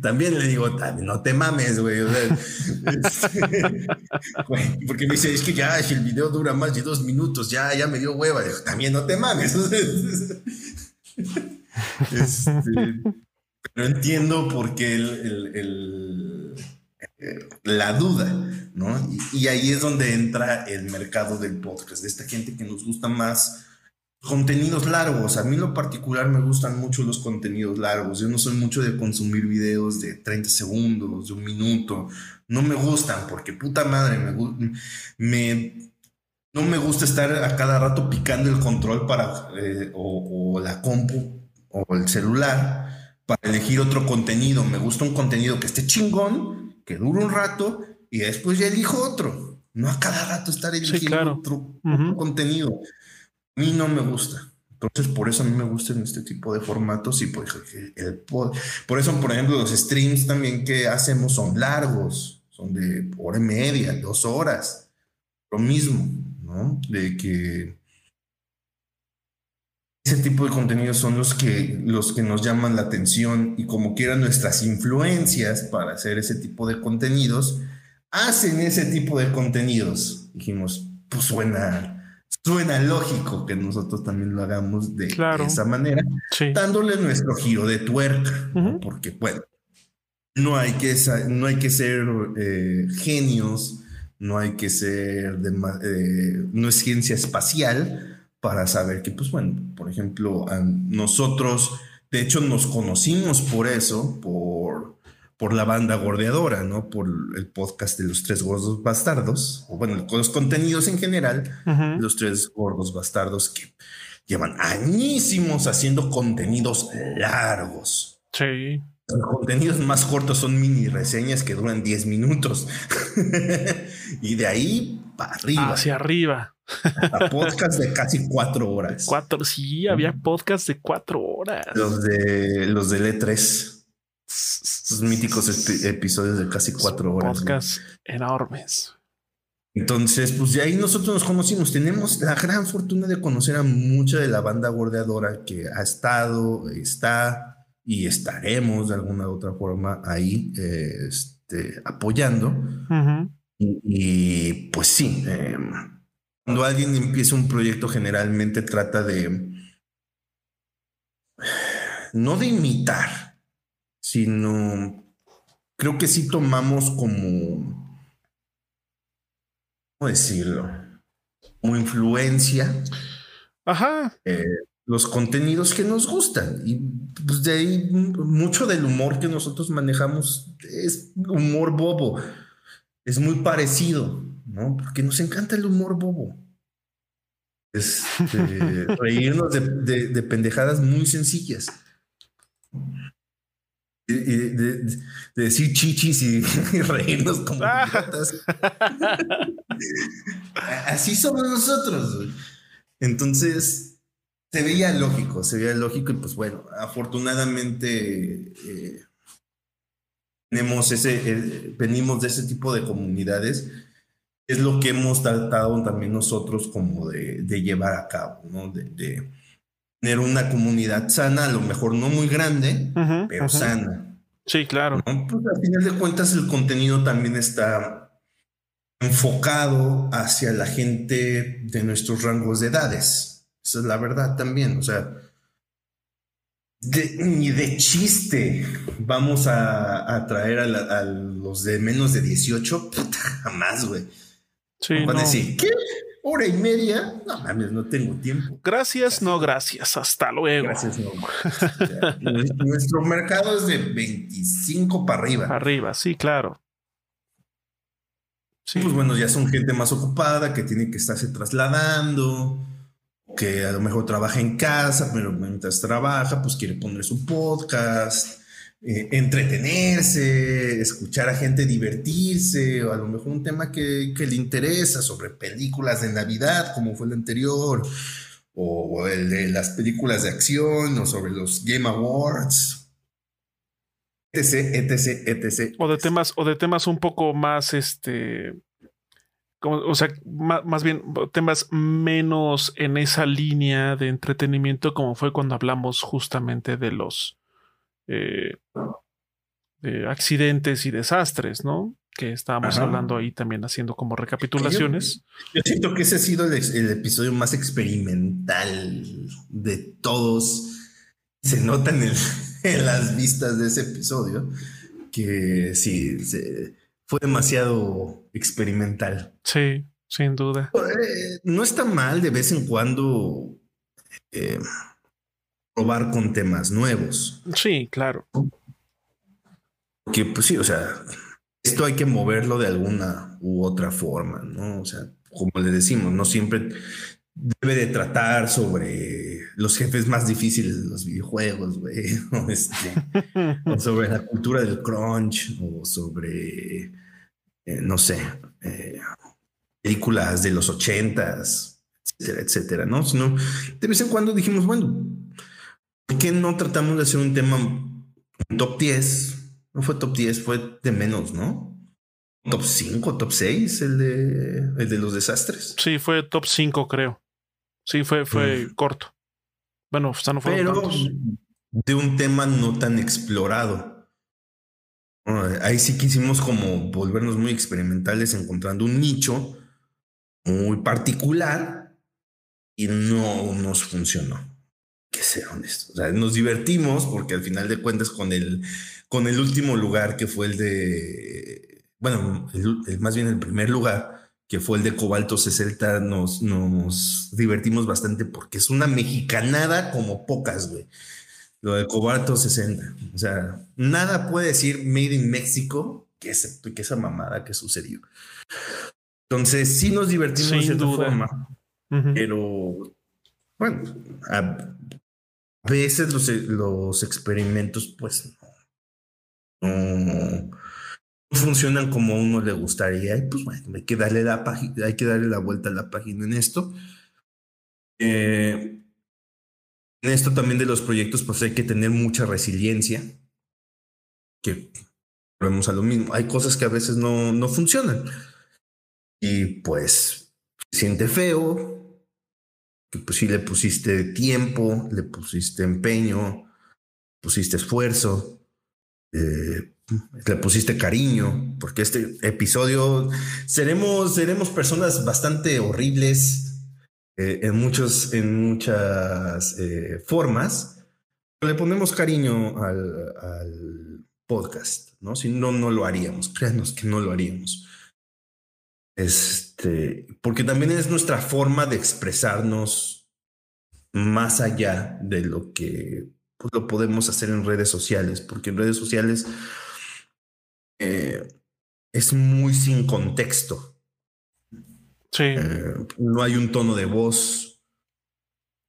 También le digo, no te mames, güey. Este, porque me dice, es que ya, si el video dura más de dos minutos, ya, ya me dio hueva. también no te mames. Este, pero entiendo por qué el, la duda, ¿no? Y, y, ahí es donde entra el mercado del podcast, de esta gente que nos gusta más contenidos largos. A mí en lo particular me gustan mucho los contenidos largos. Yo no soy mucho de consumir videos de 30 segundos, de un minuto. No me gustan porque puta madre, me, me no me gusta estar a cada rato picando el control para eh, o, la compu o el celular para elegir otro contenido. Me gusta un contenido que esté chingón, que dure un rato y después ya elijo otro. No a cada rato estar eligiendo otro, contenido. Mí no me gusta. Entonces, por eso a mí me gustan este tipo de formatos y por, el, por eso, por ejemplo, los streams también que hacemos son largos, son de hora y media, dos horas. Lo mismo, ¿no? De que ese tipo de contenidos son los que, los que nos llaman la atención y como quieran nuestras influencias para hacer ese tipo de contenidos, hacen ese tipo de contenidos. Dijimos, pues suena suena lógico que nosotros también lo hagamos de, esa manera, dándole nuestro giro de tuerca, porque bueno, no hay que, no hay que ser eh, genios, no hay que ser, de, eh, no es ciencia espacial para saber que, pues bueno, por ejemplo, nosotros, de hecho, nos conocimos por eso, por por la banda gordeadora, ¿no? Por el podcast de los tres gordos bastardos, o bueno, los contenidos en general, los tres gordos bastardos que llevan añísimos haciendo contenidos largos. Sí. Los contenidos más cortos son mini reseñas que duran 10 minutos. y de ahí para arriba. Hacia arriba. A podcast de casi cuatro horas. Cuatro, sí, había podcast de cuatro horas. Los de los de E3. Míticos episodios de casi cuatro horas. Podcasts enormes. Entonces, pues de ahí nosotros nos conocimos. Tenemos la gran fortuna de conocer a mucha de la banda gordeadora que ha estado, está y estaremos de alguna u otra forma ahí este, apoyando. y, pues sí, em, cuando alguien empieza un proyecto generalmente trata de no de imitar, sino creo que sí tomamos como, ¿cómo decirlo? Como influencia. Ajá. Eh, los contenidos que nos gustan. Y pues de ahí mucho del humor que nosotros manejamos es humor bobo. Es muy parecido, ¿no? Porque nos encanta el humor bobo. Es este, reírnos de pendejadas muy sencillas de, decir chichis y, reírnos como ah. Así somos nosotros. Entonces, se veía lógico, se veía lógico y pues bueno, afortunadamente eh, tenemos ese, eh, venimos de ese tipo de comunidades. Es lo que hemos tratado también nosotros como de, llevar a cabo, ¿no? de tener una comunidad sana, a lo mejor no muy grande, pero sana. Sí, claro. Pues al final de cuentas el contenido también está enfocado hacia la gente de nuestros rangos de edades. Esa es la verdad también. O sea, ni de chiste vamos a atraer a, los de menos de 18. Puta, jamás, güey. Sí, Van a decir, ¿qué? Hora y media, no mames, no tengo tiempo. Gracias, no gracias, hasta luego. Gracias, no. Nuestro mercado es de 25 para arriba. Arriba, sí, claro. Sí. Pues bueno, ya son gente más ocupada que tiene que estarse trasladando, que a lo mejor trabaja en casa, pero mientras trabaja, pues quiere poner su podcast eh, entretenerse, escuchar a gente divertirse, o a lo mejor un tema que, le interesa sobre películas de Navidad, como fue el anterior, o, el de las películas de acción, o sobre los Game Awards. Etc, etc, etc. O de temas, o de temas un poco más este. o sea, más, bien temas menos en esa línea de entretenimiento como fue cuando hablamos justamente de los eh, accidentes y desastres, ¿no? Que estábamos hablando ahí también haciendo como recapitulaciones. Yo, siento que ese ha sido el, episodio más experimental de todos. Se notan en, en las vistas de ese episodio que sí, fue demasiado experimental. Sí, sin duda. Eh, no está mal de vez en cuando eh, probar con temas nuevos. Sí, claro. Que pues sí, o sea, esto hay que moverlo de alguna u otra forma, ¿no? O sea, como le decimos, no siempre debe de tratar sobre los jefes más difíciles de los videojuegos, güey, o, este, sobre la cultura del crunch, o sobre, eh, no sé, eh, películas de los ochentas, etcétera, etcétera, ¿no? Sino de vez en cuando dijimos, bueno, ¿por qué no tratamos de hacer un tema un top 10? No fue top 10, fue de menos, ¿no? Top 5, top 6, el de, el de los desastres. Sí, fue top 5, creo. Sí, fue, fue mm. corto. Bueno, o no fueron Pero de un tema no tan explorado. Ahí sí quisimos como volvernos muy experimentales encontrando un nicho muy particular y no nos funcionó. Que ser honesto. O sea, nos divertimos porque al final de cuentas con el, con el último lugar que fue el de, bueno, más bien el primer lugar, que fue el de Cobalto 60, nos, nos divertimos bastante porque es una mexicanada como pocas, güey. Lo de Cobalto 60. O sea, nada puede decir Made in México que, que esa mamada que sucedió. Entonces, sí nos divertimos de cierta forma, pero bueno, a veces los, los experimentos, pues no, funcionan como a uno le gustaría. Y pues bueno, hay que darle la página, hay que darle la vuelta a la página en esto. Eh, en esto también de los proyectos, pues hay que tener mucha resiliencia. Que vemos a lo mismo. Hay cosas que a veces no, no funcionan. Y pues siente feo, que pues si le pusiste tiempo, le pusiste empeño, pusiste esfuerzo, eh, le pusiste cariño, porque este episodio seremos, seremos personas bastante horribles eh, en, muchos, en muchas eh, formas, le ponemos cariño al, podcast, ¿no? Si no, no lo haríamos, créanos que no lo haríamos. Este, porque también es nuestra forma de expresarnos más allá de lo que pues, lo podemos hacer en redes sociales, porque en redes sociales eh, es muy sin contexto. Sí. Eh, no hay un tono de voz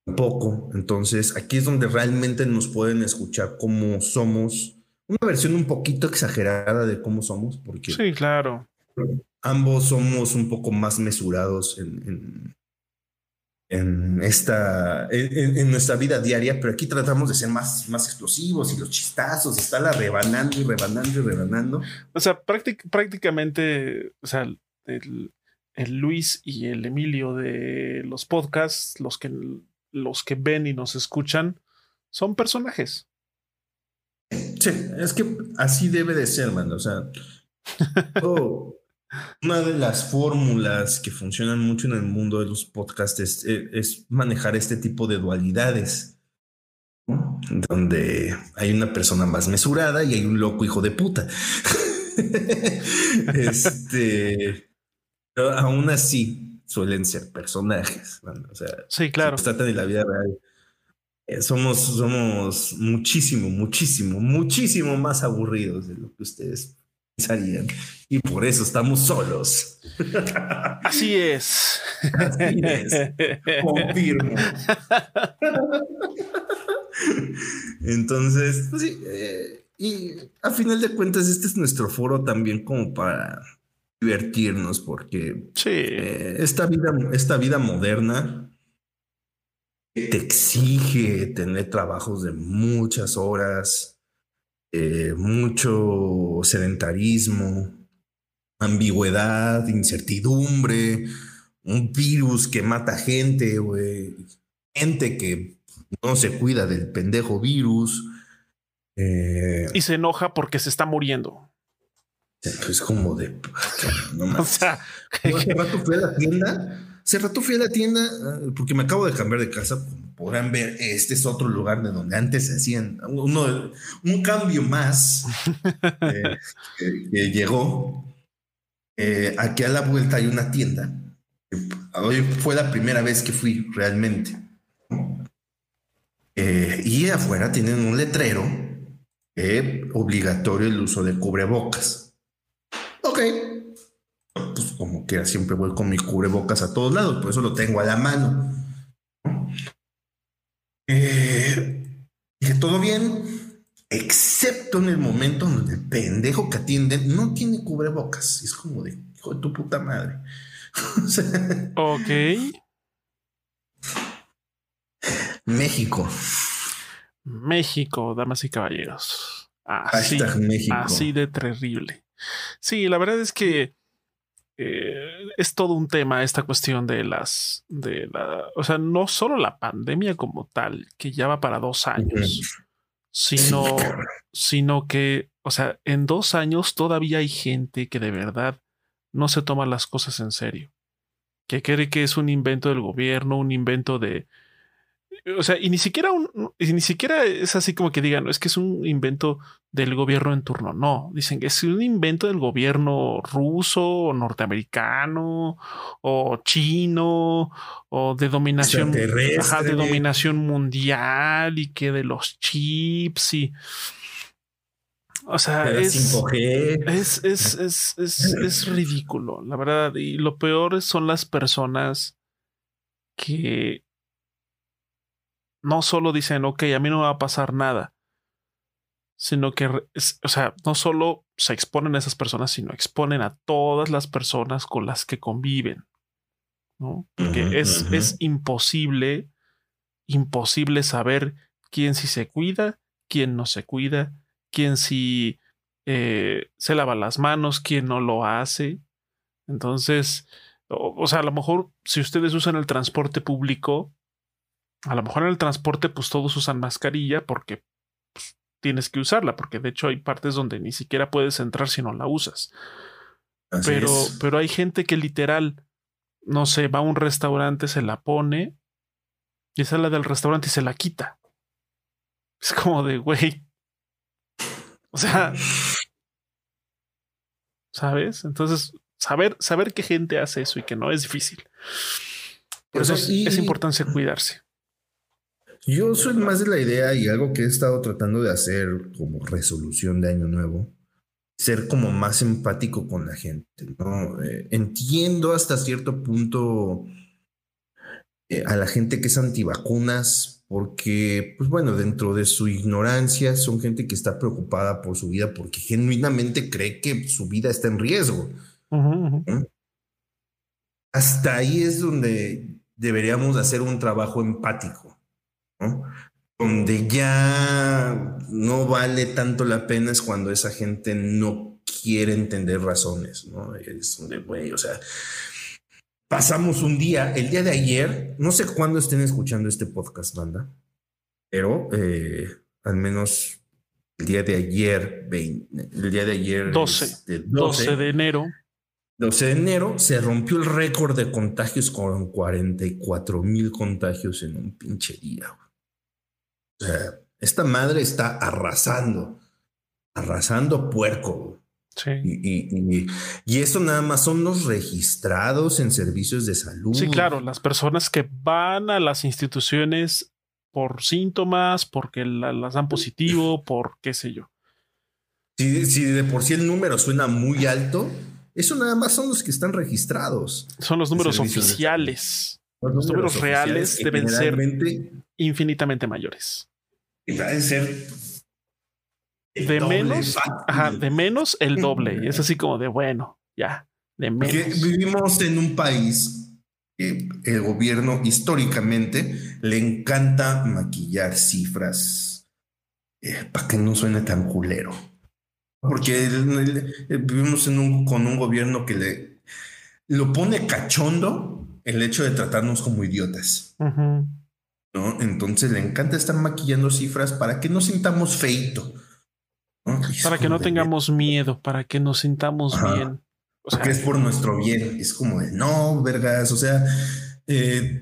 tampoco. Entonces, aquí es donde realmente nos pueden escuchar cómo somos. Una versión un poquito exagerada de cómo somos, porque. Sí, claro ambos somos un poco más mesurados en, en, esta, en, nuestra vida diaria, pero aquí tratamos de ser más, más explosivos y los chistazos, estarla rebanando y rebanando y rebanando. O sea, prácticamente, o sea, el, Luis y el Emilio de los podcasts, los que, los que ven y nos escuchan, son personajes. Sí, es que así debe de ser, man. O sea, oh, una de las fórmulas que funcionan mucho en el mundo de los podcasts es, eh, manejar este tipo de dualidades, donde hay una persona más mesurada y hay un loco hijo de puta. este, aún así suelen ser personajes. O sea, sí, claro. Se trata de la vida real. Eh, somos, somos muchísimo, muchísimo, muchísimo más aburridos de lo que ustedes y por eso estamos solos. Así es. Así es. Confirmo. Entonces, pues sí, eh, y a final de cuentas, este es nuestro foro también como para divertirnos, porque eh, esta, vida, esta vida moderna te exige tener trabajos de muchas horas, eh, mucho sedentarismo, ambigüedad, incertidumbre, un virus que mata gente, gente que no se cuida del pendejo virus. Eh, y se enoja porque se está muriendo. Es como de. o sea, hace rato fui a la tienda. Hace rato fui a la tienda ah, porque me acabo de cambiar de casa. Como podrán ver, este es otro lugar de donde antes se hacían uno, un cambio más eh, que, llegó. Eh, aquí a la vuelta hay una tienda. Hoy fue la primera vez que fui realmente. Eh, y afuera tienen un letrero obligatorio el uso de cubrebocas. Ok. Como que siempre voy con mi cubrebocas a todos lados, por eso lo tengo a la mano. Eh, que todo bien, excepto en el momento donde el pendejo que atiende no tiene cubrebocas. Es como de hijo de tu puta madre. ok. México. México, damas y caballeros. Así, así de terrible. Sí, la verdad es que eh, es todo un tema esta cuestión de las, de la, o sea, no solo la pandemia como tal, que ya va para dos años, sino, sino que, o sea, en dos años todavía hay gente que de verdad no se toma las cosas en serio, que cree que es un invento del gobierno, un invento de, o sea, y ni siquiera un, ni siquiera es así como que digan, es que es un invento del gobierno en turno. No, dicen que es un invento del gobierno ruso o norteamericano o chino o de dominación, de dominación mundial y que de los chips y o sea, es, es, es, es, es ridículo, la verdad. Y lo peor son las personas que no solo dicen, ok, a mí no me va a pasar nada, sino que, o sea, no solo se exponen a esas personas, sino exponen a todas las personas con las que conviven, ¿no? Porque es, es imposible, imposible saber quién sí se cuida, quién no se cuida, quién sí eh, se lava las manos, quién no lo hace. Entonces, o sea, a lo mejor si ustedes usan el transporte público, a lo mejor en el transporte, pues todos usan mascarilla porque pues, tienes que usarla, porque de hecho hay partes donde ni siquiera puedes entrar si no la usas. pero, pero hay gente que literal, no sé, va a un restaurante, se la pone y sale del restaurante y se la quita. Es como de, güey. O sea, ¿sabes? Entonces, saber, saber qué gente hace eso y que no es difícil. Por eso es, es importante cuidarse. Yo soy más de la idea y algo que he estado tratando de hacer como resolución de año nuevo, ser como más empático con la gente, ¿no? Eh, entiendo hasta cierto punto eh, a la gente que es antivacunas, porque, pues bueno, dentro de su ignorancia son gente que está preocupada por su vida porque genuinamente cree que su vida está en riesgo. Hasta ahí es donde deberíamos hacer un trabajo empático donde ya no vale tanto la pena es cuando esa gente no quiere entender razones, ¿no? Es donde, güey, o sea, pasamos un día, el día de ayer, no sé cuándo estén escuchando este podcast, banda, pero eh, al menos el día de ayer, el día de ayer, 12, 12, este, de enero. 12 de enero se rompió el récord de contagios con 44 mil contagios en un pinche día. O sea, esta madre está arrasando, arrasando puerco. Sí. Y, y, eso nada más son los registrados en servicios de salud. Sí, claro, las personas que van a las instituciones por síntomas, porque las dan positivo, por qué sé yo. Si, si de por sí el número suena muy alto, eso nada más son los que están registrados. Son los números oficiales. Los, números, reales deben ser infinitamente mayores. Deben ser de menos, ajá, de menos el doble. Y es así como de bueno, ya, de menos. vivimos en un país que el gobierno históricamente le encanta maquillar cifras eh, para que no suene tan culero. Porque vivimos en un, con un gobierno que le lo pone cachondo el hecho de tratarnos como idiotas. ¿No? Entonces le encanta estar maquillando cifras para que no sintamos feito. para que no tengamos miedo, para que nos sintamos bien. O sea, que es por nuestro bien. Es como de no, vergas. O sea, eh,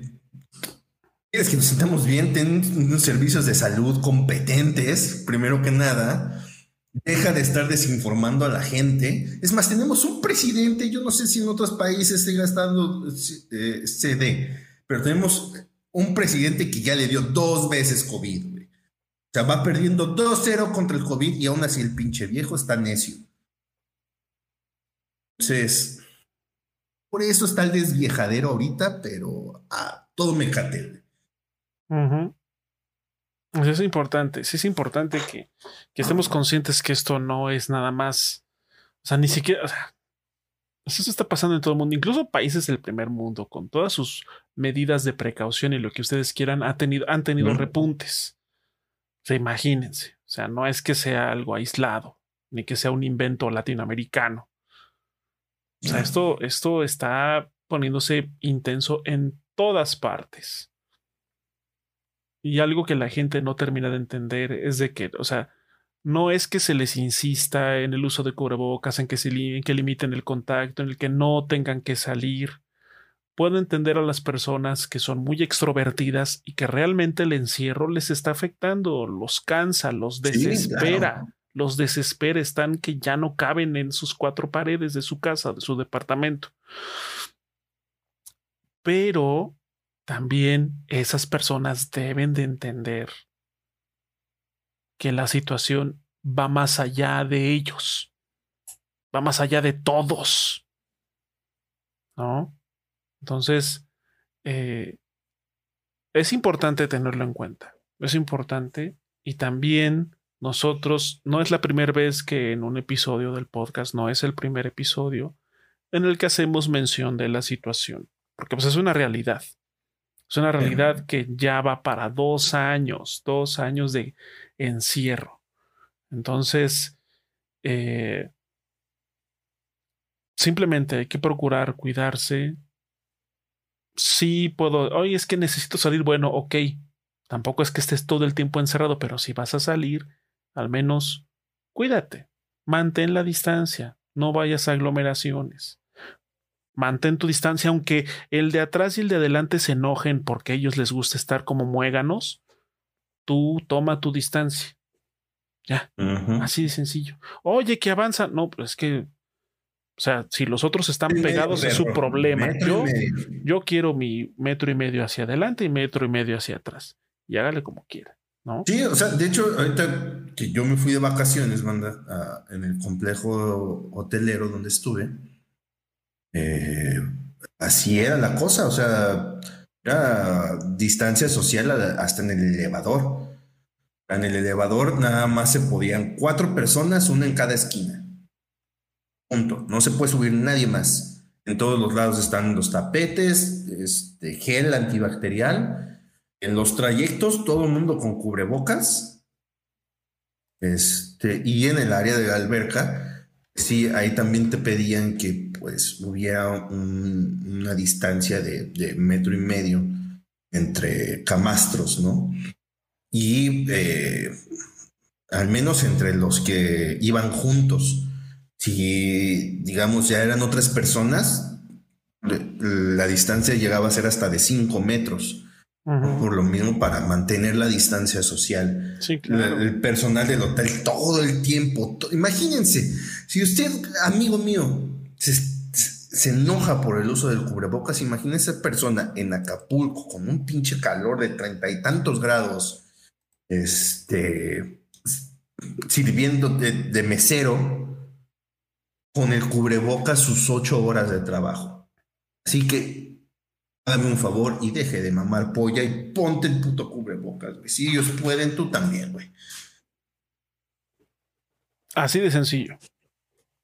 quieres que nos sintamos bien, ten unos servicios de salud competentes, primero que nada. Deja de estar desinformando a la gente. Es más, tenemos un presidente, yo no sé si en otros países siga estando eh, CD, pero tenemos un presidente que ya le dio dos veces COVID. O sea, va perdiendo 2-0 contra el COVID y aún así el pinche viejo está necio. Entonces, por eso está el desviejadero ahorita, pero ah, todo me cate. Es importante, sí es importante que, que, estemos conscientes que esto no es nada más, o sea, ni siquiera, eso está pasando en todo el mundo, incluso países del primer mundo, con todas sus medidas de precaución y lo que ustedes quieran, ha tenido, han tenido repuntes. O sea, imagínense, o sea, no es que sea algo aislado, ni que sea un invento latinoamericano. O sea, esto, esto está poniéndose intenso en todas partes. Y algo que la gente no termina de entender es de que, o sea, no es que se les insista en el uso de cubrebocas, en que, se que limiten el contacto, en el que no tengan que salir. Puedo entender a las personas que son muy extrovertidas y que realmente el encierro les está afectando, los cansa, los desespera los desespera, están que ya no caben en sus cuatro paredes de su casa, de su departamento. Pero también esas personas deben de entender que la situación va más allá de ellos, va más allá de todos. ¿No? Entonces, eh, es importante tenerlo en cuenta, es importante y también nosotros, no es la primera vez que en un episodio del podcast, no es el primer episodio en el que hacemos mención de la situación, porque pues es una realidad. Es una realidad que ya va para dos años, dos años de encierro. Entonces, eh, simplemente hay que procurar cuidarse. Sí puedo, oye, es que necesito salir, bueno, ok. Tampoco es que estés todo el tiempo encerrado, pero si vas a salir, al menos cuídate, mantén la distancia, no vayas a aglomeraciones. Mantén tu distancia, aunque el de atrás y el de adelante se enojen porque a ellos les gusta estar como muéganos, tú toma tu distancia. Ya, así de sencillo. Oye, que avanza. No, pues es que, o sea, si los otros están pegados es su problema. Yo, yo quiero mi metro y medio hacia adelante y metro y medio hacia atrás. Y hágale como quiera. Sí, o sea, de hecho, ahorita que yo me fui de vacaciones, manda, en el complejo hotelero donde estuve, eh, así era la cosa, o sea, distancia social hasta en el elevador. En el elevador nada más se podían cuatro personas, una en cada esquina. Punto. No se puede subir nadie más. En todos los lados están los tapetes, este, gel antibacterial en los trayectos, todo el mundo con cubrebocas. Este, y en el área de la alberca, sí, ahí también te pedían que pues hubiera una distancia de, metro y medio entre camastros, ¿no? Y eh, al menos entre los que iban juntos. Si, digamos, ya eran otras personas, la distancia llegaba a ser hasta de 5 metros por lo mismo para mantener la distancia social. el, personal del hotel todo el tiempo. imagínense, si usted, amigo mío, se, enoja por el uso del cubrebocas, esa persona en Acapulco con un pinche calor de treinta y tantos grados, este, sirviendo de, de mesero con el cubrebocas sus ocho horas de trabajo. Así que Hágame un favor y deje de mamar polla y ponte el puto cubrebocas. Si ellos pueden, tú también, güey. Así de sencillo.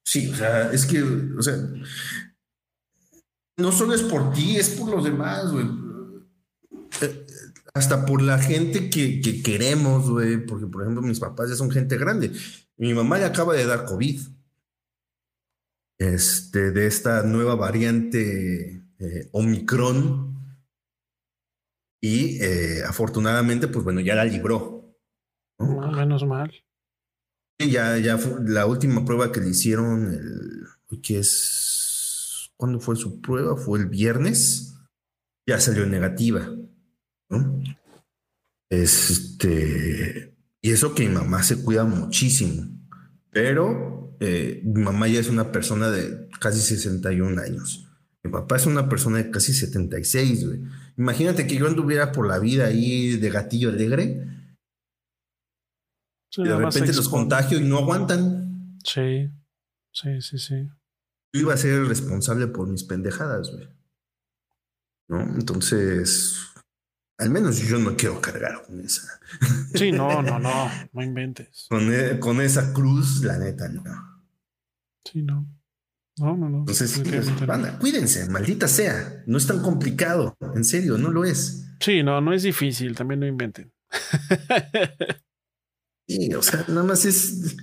Sí, o sea, es que, o sea, no solo es por ti, es por los demás, güey. Eh, hasta por la gente que, que queremos, güey. Porque, por ejemplo, mis papás ya son gente grande. Mi mamá ya acaba de dar COVID. Este, de esta nueva variante eh, Omicron. Y eh, afortunadamente, pues bueno, ya la libró. menos mal. Ya, ya fue la última prueba que le hicieron, el, que es, ¿cuándo fue su prueba? Fue el viernes, ya salió negativa. Este, y eso que mi mamá se cuida muchísimo, pero eh, mi mamá ya es una persona de casi 61 años. Mi papá es una persona de casi 76, güey. Imagínate que yo anduviera por la vida ahí de gatillo alegre. Y de repente los contagio y no aguantan. Sí, sí, sí, sí. Yo iba a ser el responsable por mis pendejadas, güey. ¿No? Entonces, al menos yo no quiero cargar con esa. Sí, no, no, no, no inventes. con, e, con esa cruz, la neta, no. Sí, no. No, no, no. Entonces, cuídense, maldita sea. No es tan complicado. En serio, no lo es. Sí, no, no es difícil. También no inventen. sí, o sea, nada más es.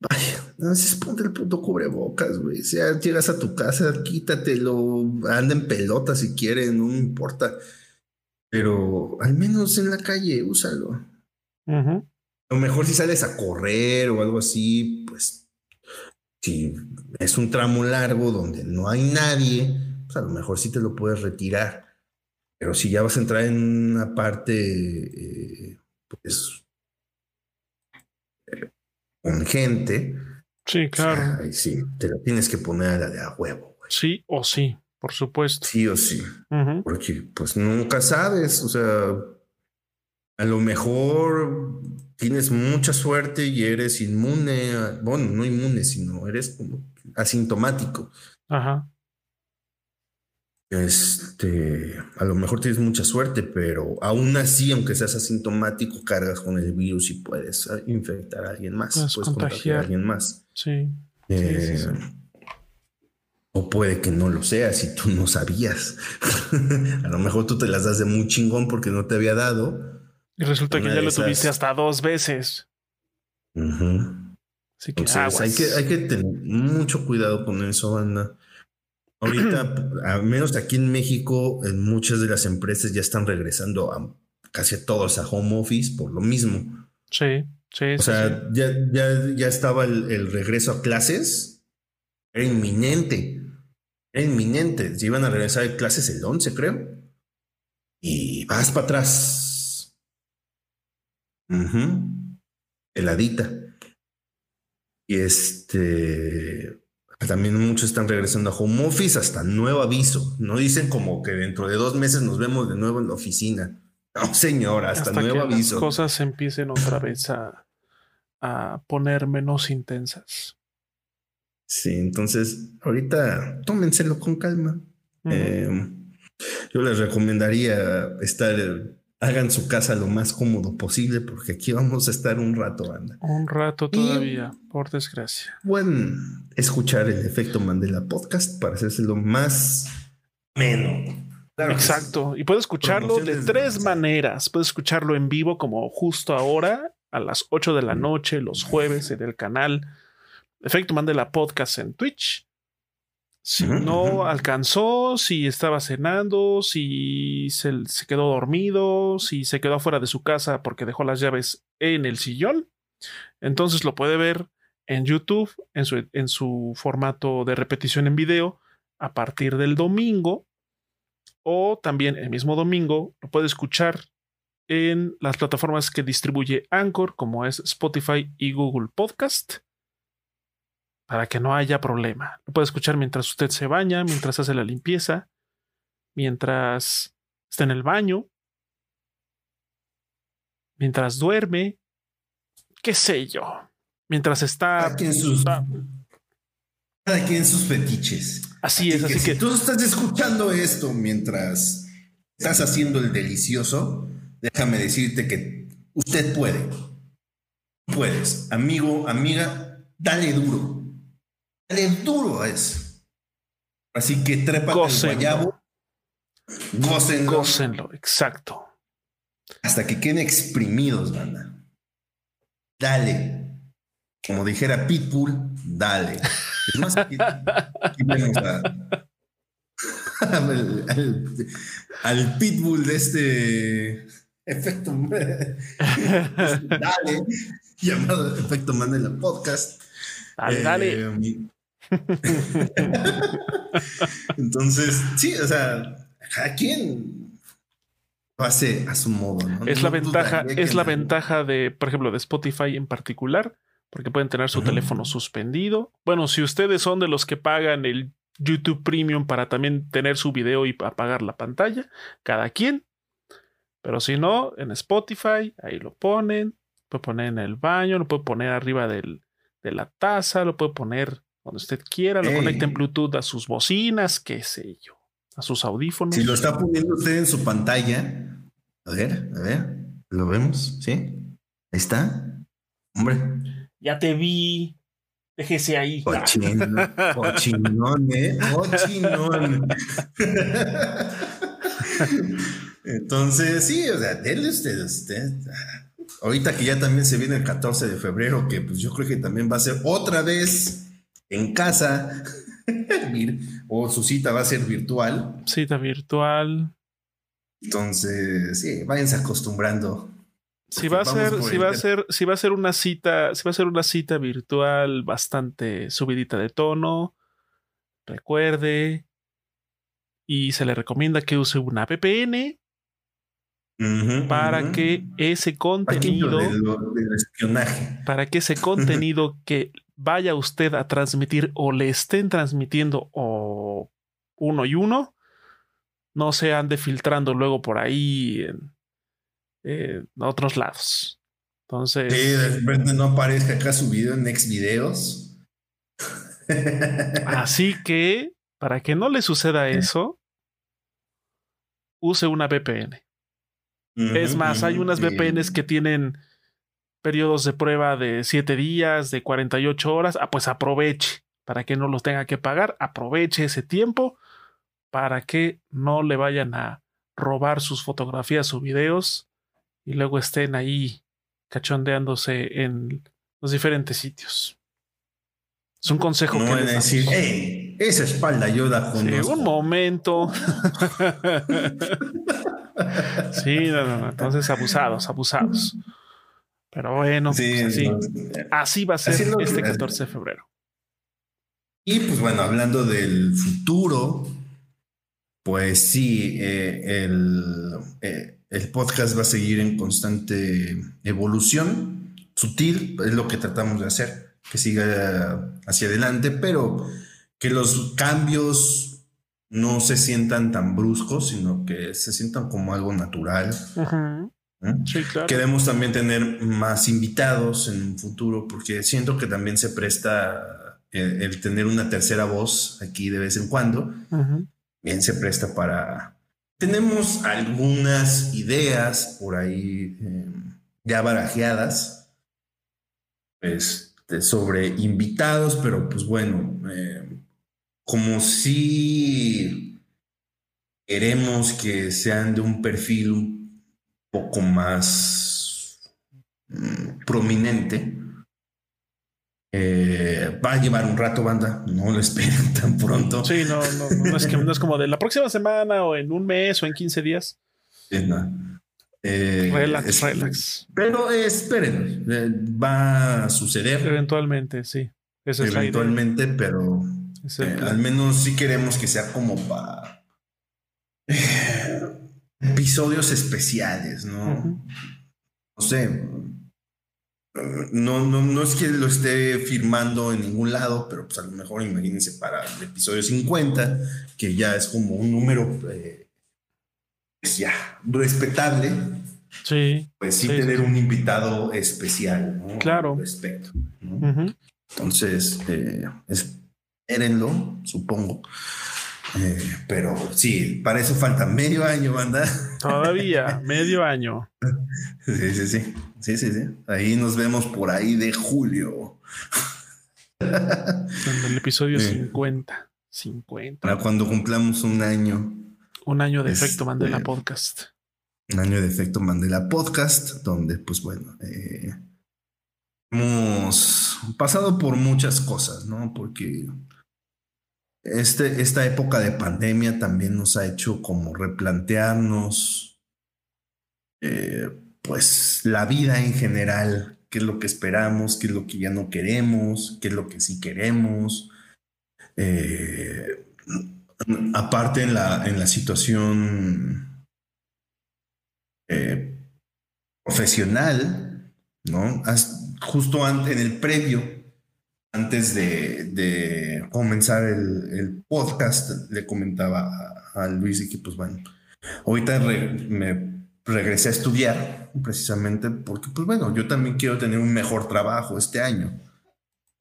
Vaya, nada más es ponte el puto cubrebocas, güey. O sea, llegas a tu casa, quítatelo, anda en pelota si quieren, no importa. Pero al menos en la calle, úsalo. A lo mejor si sales a correr o algo así, pues si es un tramo largo donde no hay nadie, pues a lo mejor sí te lo puedes retirar. Pero si ya vas a entrar en una parte, eh, pues, con gente. Sí, claro. sí, te lo tienes que poner a la de a huevo. Sí o sí, por supuesto. Sí o sí. Porque pues nunca sabes, o sea, a lo mejor tienes mucha suerte y eres inmune, bueno, no inmune, sino eres como asintomático. Ajá. Este, a lo mejor tienes mucha suerte, pero aún así, aunque seas asintomático, cargas con el virus y puedes ah, infectar a alguien más. Puedes, contagiar. a alguien más. Sí. Eh, o puede que no lo seas y tú no sabías. a lo mejor tú te las das de muy chingón porque no te había dado y resulta que ya lo tuviste hasta dos veces. Así que, hay que hay que tener mucho cuidado con eso, banda. Ahorita, al menos aquí en México, en muchas de las empresas ya están regresando a casi todos a home office por lo mismo. Sí, sí. O sea, Ya, ya, ya estaba el, el, regreso a clases. Era inminente. Era inminente. Se iban a regresar a clases el 11, creo. Y vas para atrás Heladita. Y este. También muchos están regresando a home office hasta nuevo aviso. No dicen como que dentro de dos meses nos vemos de nuevo en la oficina. No, señor, hasta, nuevo aviso. Las cosas empiecen otra vez a, a poner menos intensas. Sí, entonces ahorita tómenselo con calma. Em, yo les recomendaría estar hagan su casa lo más cómodo posible porque aquí vamos a estar un rato, anda. Un rato todavía, por desgracia. Pueden escuchar el efecto Mandela podcast para hacerse lo más menos. Exacto. Y puede escucharlo de tres maneras. Puede escucharlo en vivo como justo ahora a las 8 de la noche, los jueves en el canal Efecto Mandela Podcast en Twitch. Si no alcanzó, si estaba cenando, si se, quedó dormido, si se quedó afuera de su casa porque dejó las llaves en el sillón, entonces lo puede ver en YouTube, en su, en su formato de repetición en video, a partir del domingo, o también el mismo domingo lo puede escuchar en las plataformas que distribuye Anchor, como es Spotify y Google Podcast para que no haya problema. Lo puede escuchar mientras usted se baña, mientras hace la limpieza, mientras está en el baño, mientras duerme, qué sé yo, mientras está... Cada quien sus, cada quien sus fetiches. Así, es, así que... Si tú estás escuchando esto mientras estás haciendo el delicioso, déjame decirte que usted puede. Puedes, amigo, amiga, dale duro Dale duro es. Así que trepa el guayabo. Gócenlo. Gócenlo, exacto. Hasta que queden exprimidos, banda. Dale. Como dijera Pitbull, dale. Es más, aquí, vemos al, Pitbull de este efecto. dale. llamado Efecto Mandela Podcast. Dale, dale. Eh, Entonces, sí, o sea, a quien lo hace a su modo. ¿no? Es la No ventaja, es la ventaja de, por ejemplo, de Spotify en particular, porque pueden tener su teléfono suspendido. Bueno, si ustedes son de los que pagan el YouTube Premium para también tener su video y apagar la pantalla, cada quien. Pero si no, en Spotify, ahí lo ponen, lo puede poner en el baño, lo puede poner arriba del, de la taza, lo puede poner donde usted quiera, lo Ey. conecta en Bluetooth a sus bocinas, qué sé yo, a sus audífonos. Si lo está poniendo usted en su pantalla, a ver, a ver, lo vemos, ¿sí? Ahí está. Hombre, Ya te vi. Déjese ahí. cochino, cochinón, ¿eh? Cochinón. Entonces, sí, o sea, denle usted, usted. Ahorita que ya también se viene el 14 de febrero, que pues yo creo que también va a ser otra vez en casa, o su cita va a ser virtual. Cita virtual. Entonces, sí, váyanse acostumbrando. Si va a ser, si va a ser, si va a ser una cita, si va a ser una cita virtual bastante subidita de tono, recuerde. Y se le recomienda que use una VPN para que ese contenido, del espionaje. para que ese contenido que vaya usted a transmitir o le estén transmitiendo o uno y uno, no se ande filtrando luego por ahí en, en otros lados. Entonces, Sí, de repente no aparezca acá su video en Next Videos. Así que, para que no le suceda eso, use una VPN. Es más, hay unas VPNs que tienen periodos de prueba de 7 días, de 48 horas. Ah, pues aproveche para que no los tenga que pagar. Aproveche ese tiempo para que no le vayan a robar sus fotografías o videos y luego estén ahí cachondeándose en los diferentes sitios. Es un consejo No que les decir, hey, esa espalda yo la Sí, conozco. un momento. sí, no, no, no. Entonces, abusados, abusados. Pero bueno, Sí, pues así, así va a ser este 14 de febrero. Y pues bueno, hablando del futuro, pues sí, eh, el, eh, el podcast va a seguir en constante evolución, sutil, es lo que tratamos de hacer, que siga hacia adelante, pero que los cambios no se sientan tan bruscos, sino que se sientan como algo natural. ¿No? Sí, claro. Queremos también tener más invitados en un futuro, porque siento que también se presta el, el tener una tercera voz aquí de vez en cuando, Ujú. bien se presta para... Tenemos algunas ideas por ahí eh, ya barajeadas este, sobre invitados, pero pues bueno, eh, como si queremos que sean de un perfil un poco más mm, prominente. eh, va a llevar un rato, banda. No lo esperen tan pronto. Sí, no, no, no, es que, no es como de la próxima semana o en un mes o en 15 días. Eh, no. Eh, Relax, es- relax. Pero esperen, eh, va a suceder Eventualmente, sí. Esa eventualmente, pero Es eh, al menos sí queremos que sea como para episodios especiales, ¿no? No sé. No, no, no es que lo esté firmando en ningún lado, pero pues a lo mejor imagínense para el episodio 50, que ya es como un número eh, pues ya respetable, Sí. pues sí, tener sí. un invitado especial, ¿no? Claro. Respecto. Entonces, eh, espérenlo, supongo. Eh, pero sí, para eso falta medio año, banda. Todavía, medio año. Sí, sí, sí. Sí, sí, sí. Ahí nos vemos por ahí de julio. En el episodio Sí. 50. 50. Para cuando cumplamos un año, Un año de Este- efecto Mandela Podcast. un año de efecto Mandela Podcast, donde, pues bueno, eh, hemos pasado por muchas cosas, ¿no? Porque este, esta época de pandemia también nos ha hecho como replantearnos, eh, pues, la vida en general, qué es lo que esperamos, qué es lo que ya no queremos, qué es lo que sí queremos. Eh, aparte en la, en la situación eh, profesional, ¿no? justo antes, en el previo, antes de, comenzar el, podcast, le comentaba a, Luis y que, pues bueno, ahorita me regresé a estudiar precisamente porque, pues bueno, yo también quiero tener un mejor trabajo este año.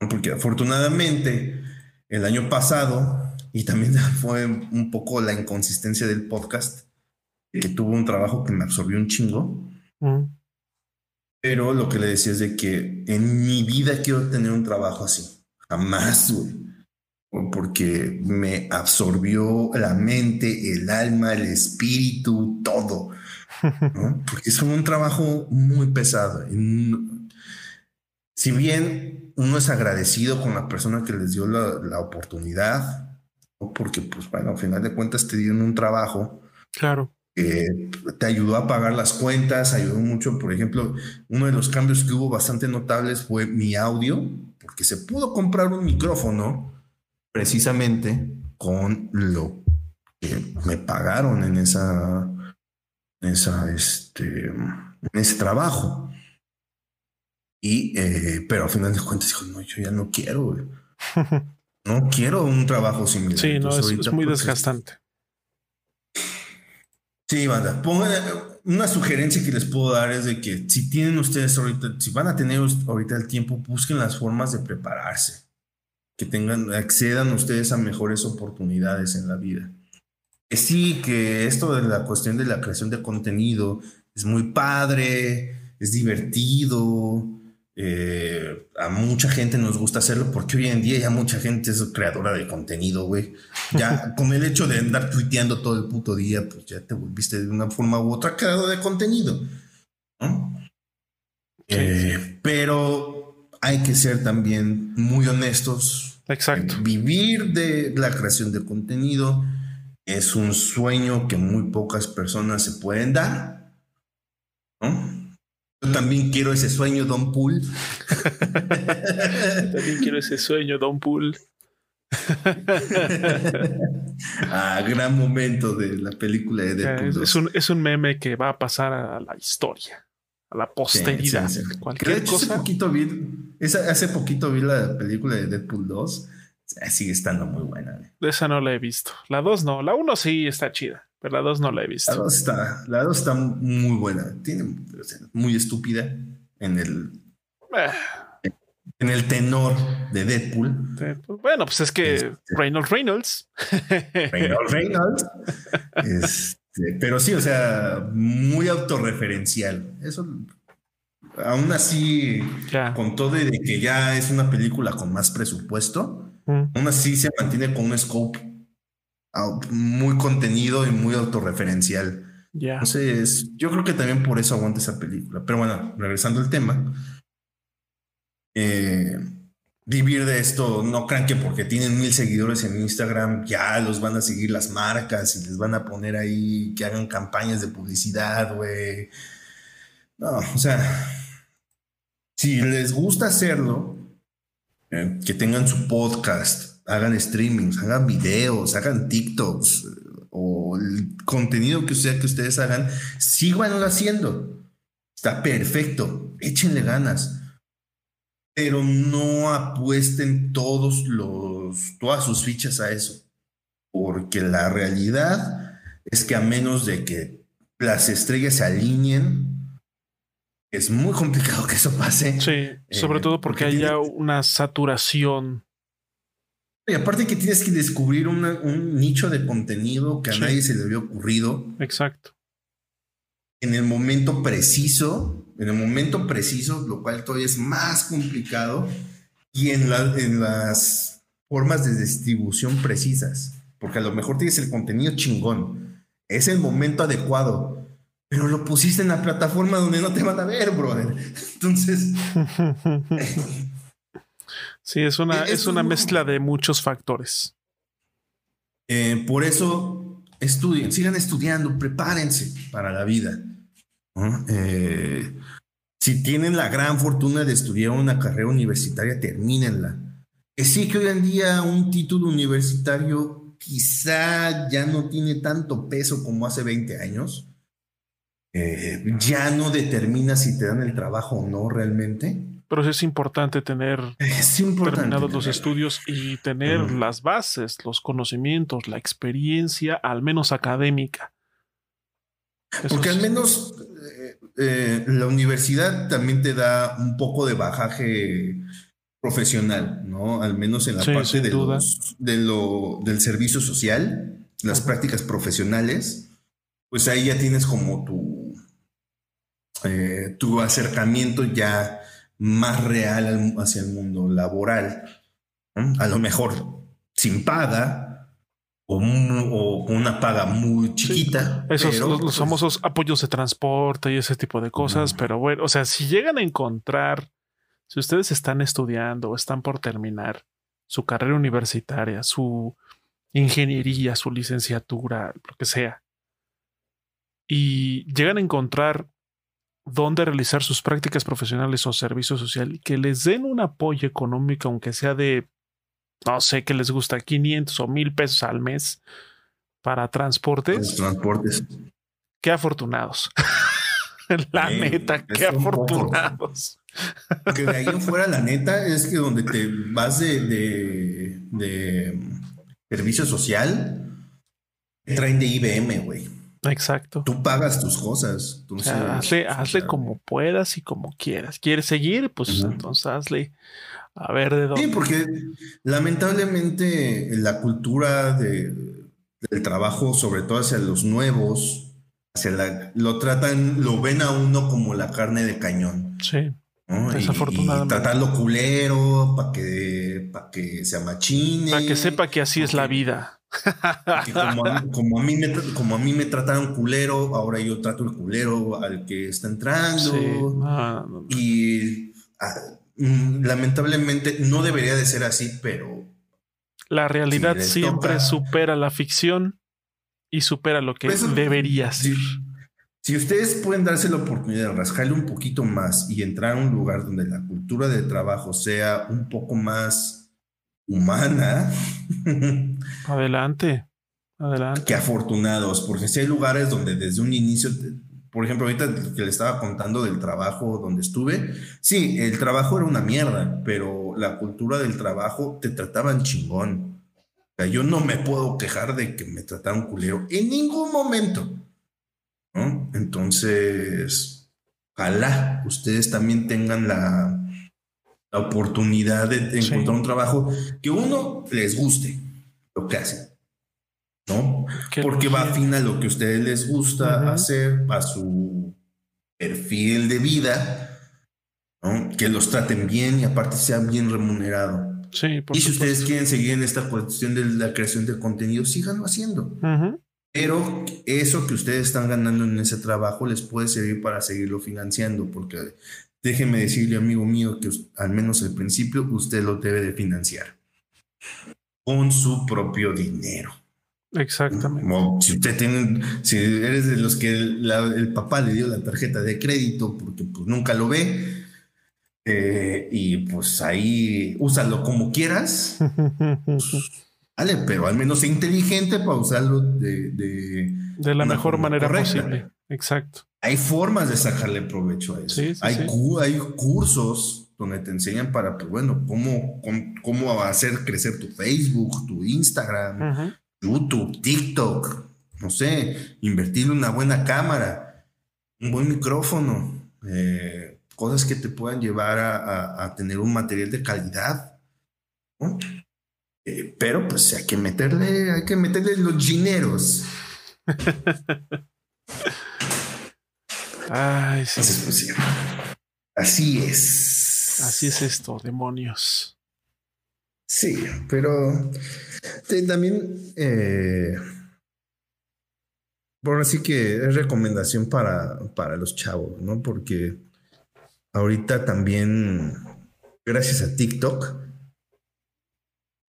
Porque afortunadamente el año pasado, y también fue un poco la inconsistencia del podcast, que tuvo un trabajo que me absorbió un chingo. Pero lo que le decía es de que en mi vida quiero tener un trabajo así. Jamás, güey. Porque me absorbió la mente, el alma, el espíritu, todo. Porque es un trabajo muy pesado. Si bien uno es agradecido con la persona que les dio la, oportunidad, porque pues bueno, al final de cuentas te dieron un trabajo. Claro. Que te ayudó a pagar las cuentas, ayudó mucho. Por ejemplo, uno de los cambios que hubo bastante notables fue mi audio, porque se pudo comprar un micrófono precisamente con lo que me pagaron en esa esa, este, en ese trabajo. Y, eh, pero al final de cuentas dijo, no, yo ya no quiero, No quiero un trabajo similar. Sí, no, es, muy desgastante. Sí, banda. una sugerencia que les puedo dar es de que si tienen ustedes ahorita, si van a tener ahorita el tiempo, busquen las formas de prepararse. Que tengan, accedan ustedes a mejores oportunidades en la vida sí, que esto de la cuestión de la creación de contenido es muy padre, es divertido. Eh, a mucha gente nos gusta hacerlo porque hoy en día ya mucha gente es creadora de contenido, güey. Ya con el hecho de andar tuiteando todo el puto día, pues ya te volviste de una forma u otra creador de contenido. Eh, pero hay que ser también muy honestos. Exacto. Vivir de la creación de contenido es un sueño que muy pocas personas se pueden dar. Yo también quiero ese sueño, Don Pool. también quiero ese sueño, Don Pool. ah, gran momento de la película de Deadpool. Es, un, es un meme que va a pasar a la historia, a la posteridad. Cualquier cosa. Hace poquito, vi, hace poquito vi la película de Deadpool 2 sigue estando muy buena. Esa no la he visto. La 2 no. La 1 sí está chida, pero la 2 no la he visto. La 2 está, la 2 está muy buena. Tiene muy estúpida en el. Eh. En el tenor de Deadpool. Bueno, pues es que este, Reynolds Reynolds. Reynolds Reynolds. Este, pero sí, o sea, muy autorreferencial. Eso aún así, con todo de que ya es una película con más presupuesto, Aún así se mantiene con un scope muy contenido y muy autorreferencial. Entonces, yo creo que también por eso aguanta esa película. Pero bueno, regresando al tema. Eh, vivir de esto, no crean que porque tienen mil seguidores en Instagram ya los van a seguir las marcas y les van a poner ahí que hagan campañas de publicidad, güey. No, o sea, si les gusta hacerlo, eh, que tengan su podcast, hagan streamings, hagan videos, hagan TikToks o el contenido que sea que ustedes hagan, síganlo haciendo. Está perfecto, échenle ganas. Pero no apuesten todos los, todas sus fichas a eso. Porque la realidad es que a menos de que las estrellas se alineen, es muy complicado que eso pase. Sí, sobre eh, todo porque, hay ya una saturación. Y aparte que tienes que descubrir un nicho de contenido que a nadie se le había ocurrido. Exacto. En el momento preciso, en el momento preciso, lo cual todavía es más complicado, y en, en las formas de distribución precisas. Porque a lo mejor tienes el contenido chingón. Es el momento adecuado pero lo pusiste en la plataforma donde no te van a ver, brother. Entonces. sí, es una, es, una mezcla de muchos factores. Eh, por eso estudien, sigan estudiando, prepárense para la vida. Eh, Si tienen la gran fortuna de estudiar una carrera universitaria, termínenla. Que sí que hoy en día un título universitario quizá ya no tiene tanto peso como hace 20 años. Eh, ya no determina si te dan el trabajo o no realmente. Pero es importante tener es importante terminados los estudios y tener las bases, los conocimientos, la experiencia, al menos académica. Porque al menos eh, eh, la universidad también te da un poco de bajaje profesional, ¿no? Al menos en la parte de, de lo, del servicio social, las prácticas profesionales, pues ahí ya tienes como tu, eh, tu acercamiento ya más real hacia el mundo laboral. A lo mejor sin paga o, con una paga muy chiquita. Esos los, pues famosos apoyos de transporte y ese tipo de cosas. Pero bueno, o sea, si llegan a encontrar, si ustedes están estudiando o están por terminar su carrera universitaria, su ingeniería, su licenciatura, lo que sea, y llegan a encontrar dónde realizar sus prácticas profesionales o servicio social y que les den un apoyo económico, aunque sea de, no sé, que les gusta 500 o 1000 pesos al mes para transportes. transportes. Qué afortunados. la neta, qué afortunados. Que de ahí en fuera, la neta, es que donde te vas de, de, de servicio social, traen de IBM, güey. Exacto. Tú pagas tus cosas. hazle, como puedas y como quieras. ¿Quieres seguir? Pues entonces hazle a ver de dónde. Sí, porque lamentablemente la cultura de, del trabajo, sobre todo hacia los nuevos, hacia la, lo tratan, lo ven a uno como la carne de cañón. Sí. Desafortunadamente. Y, tratarlo culero para que, para que se amachine. Para que sepa que así es la vida como, a mí, me, como a mí me trataron culero, ahora yo trato el culero al que está entrando. Y ah, mm, lamentablemente no debería de ser así, pero... La realidad siempre supera la ficción y supera lo que pues, debería ser. Si, ustedes pueden darse la oportunidad de rascarle un poquito más y entrar a un lugar donde la cultura de trabajo sea un poco más humana, Adelante, adelante. Qué afortunados, porque si hay lugares donde desde un inicio, por ejemplo, ahorita que le estaba contando del trabajo donde estuve, sí, el trabajo era una mierda, pero la cultura del trabajo te trataban chingón. O sea, yo no me puedo quejar de que me trataron culero en ningún momento. ¿no? Entonces, ojalá ustedes también tengan la, la oportunidad de, encontrar un trabajo que uno les guste lo que hacen, ¿no? Porque va afín a lo que a ustedes les gusta hacer, a su perfil de vida, ¿no? Que los traten bien y aparte sean bien remunerados. Sí, y si ustedes quieren seguir en esta cuestión de la creación de contenido, síganlo haciendo. Pero eso que ustedes están ganando en ese trabajo les puede servir para seguirlo financiando, porque déjeme decirle, amigo mío, que al menos al principio usted lo debe de financiar con su propio dinero. Exactamente. si usted tiene, si eres de los que el papá le dio la tarjeta de crédito porque pues nunca lo ve, eh, y pues ahí úsalo como quieras. vale, pero al menos sea inteligente para usarlo de, de, la mejor manera posible. Exacto. Hay formas de sacarle provecho a eso. hay, hay cursos donde te enseñan para, pues bueno, cómo, cómo, hacer crecer tu Facebook, tu Instagram, YouTube, TikTok, no sé, invertir una buena cámara, un buen micrófono, eh, cosas que te puedan llevar a, tener un material de calidad. Eh, pero pues hay que meterle, hay que meterle los dineros. Ay, sí. Pues, así es. Así es esto, demonios. Sí, pero también, eh, bueno, sí que es recomendación para, para los chavos, ¿no? Porque ahorita también, gracias a TikTok,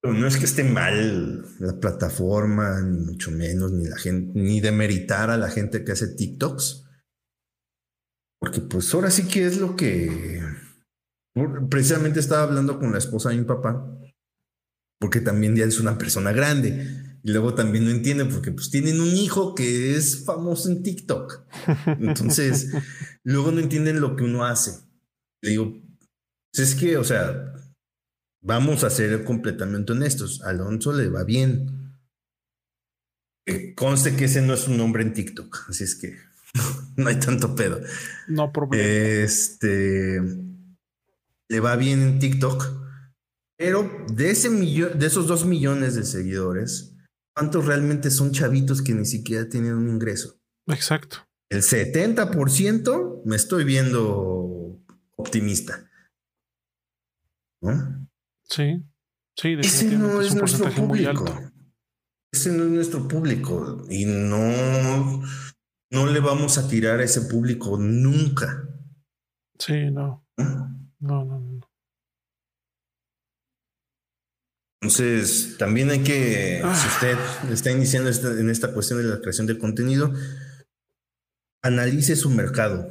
no es que esté mal la plataforma, ni mucho menos, ni la gente, ni demeritar a la gente que hace TikToks Porque pues ahora sí que es lo que precisamente estaba hablando con la esposa de mi papá, porque también ya es una persona grande. Y luego también no entiende porque pues tienen un hijo que es famoso en TikTok. Entonces, luego no entienden lo que uno hace. Le digo, pues es que, o sea, vamos a ser completamente honestos. Alonso le va bien. conste que ese no es un nombre en TikTok, así es que no hay tanto pedo. No problema. Este le va bien en TikTok, pero de ese millón, de esos dos millones de seguidores, ¿cuántos realmente son chavitos que ni siquiera tienen un ingreso? Exacto. El 70% me estoy viendo optimista. ¿No? Sí, sí, Ese no es, nuestro público. Ese no es nuestro público y no, no le vamos a tirar a ese público nunca. Sí, no. No, no, no. Entonces, también hay que, si ah. usted está iniciando en esta cuestión de la creación de contenido, analice su mercado.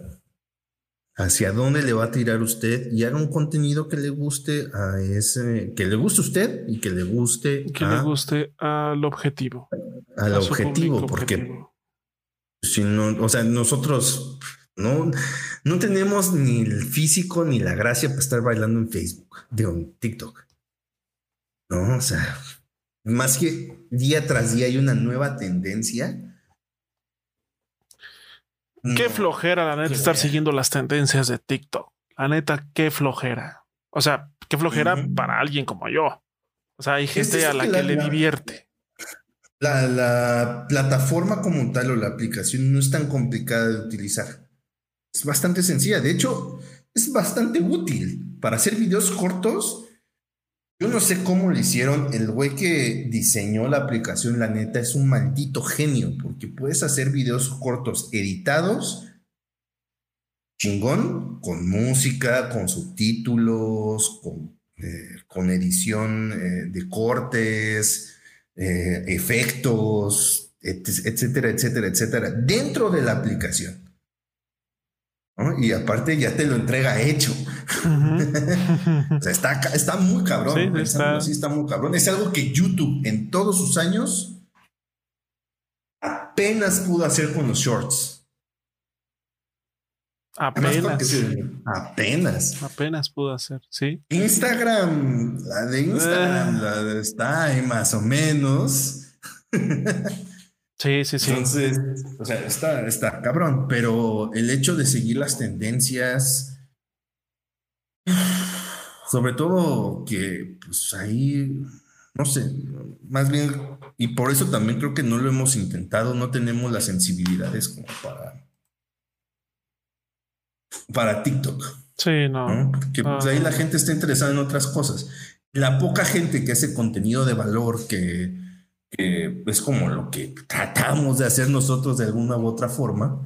Hacia dónde le va a tirar usted y haga un contenido que le guste a ese, que le guste a usted y que le guste. Que le guste al objetivo. Al objetivo, porque si no, o sea, nosotros no, no tenemos ni el físico ni la gracia para estar bailando en Facebook, digo, en TikTok. No, o sea, más que día tras día hay una nueva tendencia Qué flojera, la neta, estar siguiendo las tendencias de TikTok. La neta, qué flojera. O sea, qué flojera para alguien como yo. O sea, hay gente a la que, le divierte. La, la, plataforma como tal o la aplicación no es tan complicada de utilizar. Es bastante sencilla. De hecho, es bastante útil. Para hacer videos cortos, yo no sé cómo lo hicieron. El güey que diseñó la aplicación, la neta, es un maldito genio, porque puedes hacer videos cortos editados, chingón, con música, con subtítulos, con, eh, edición eh, de cortes, eh, efectos, etcétera, etcétera, etcétera, dentro de la aplicación. Y aparte ya te lo entrega hecho. o sea, está, está muy cabrón. Sí está. sí, está muy cabrón. Es algo que YouTube en todos sus años apenas pudo hacer con los shorts. Apenas. Apenas. Apenas pudo hacer, sí. Instagram, la de Instagram, ah. la está ahí más o menos. Sí, sí, sí. Entonces, o sea, está, está cabrón, pero el hecho de seguir las tendencias, sobre todo que, pues ahí, no sé, más bien, y por eso también creo que no lo hemos intentado, no tenemos las sensibilidades como para, para TikTok. Sí, no. Que pues, ahí la gente está interesada en otras cosas. La poca gente que hace contenido de valor, que que es como lo que tratamos de hacer nosotros de alguna u otra forma.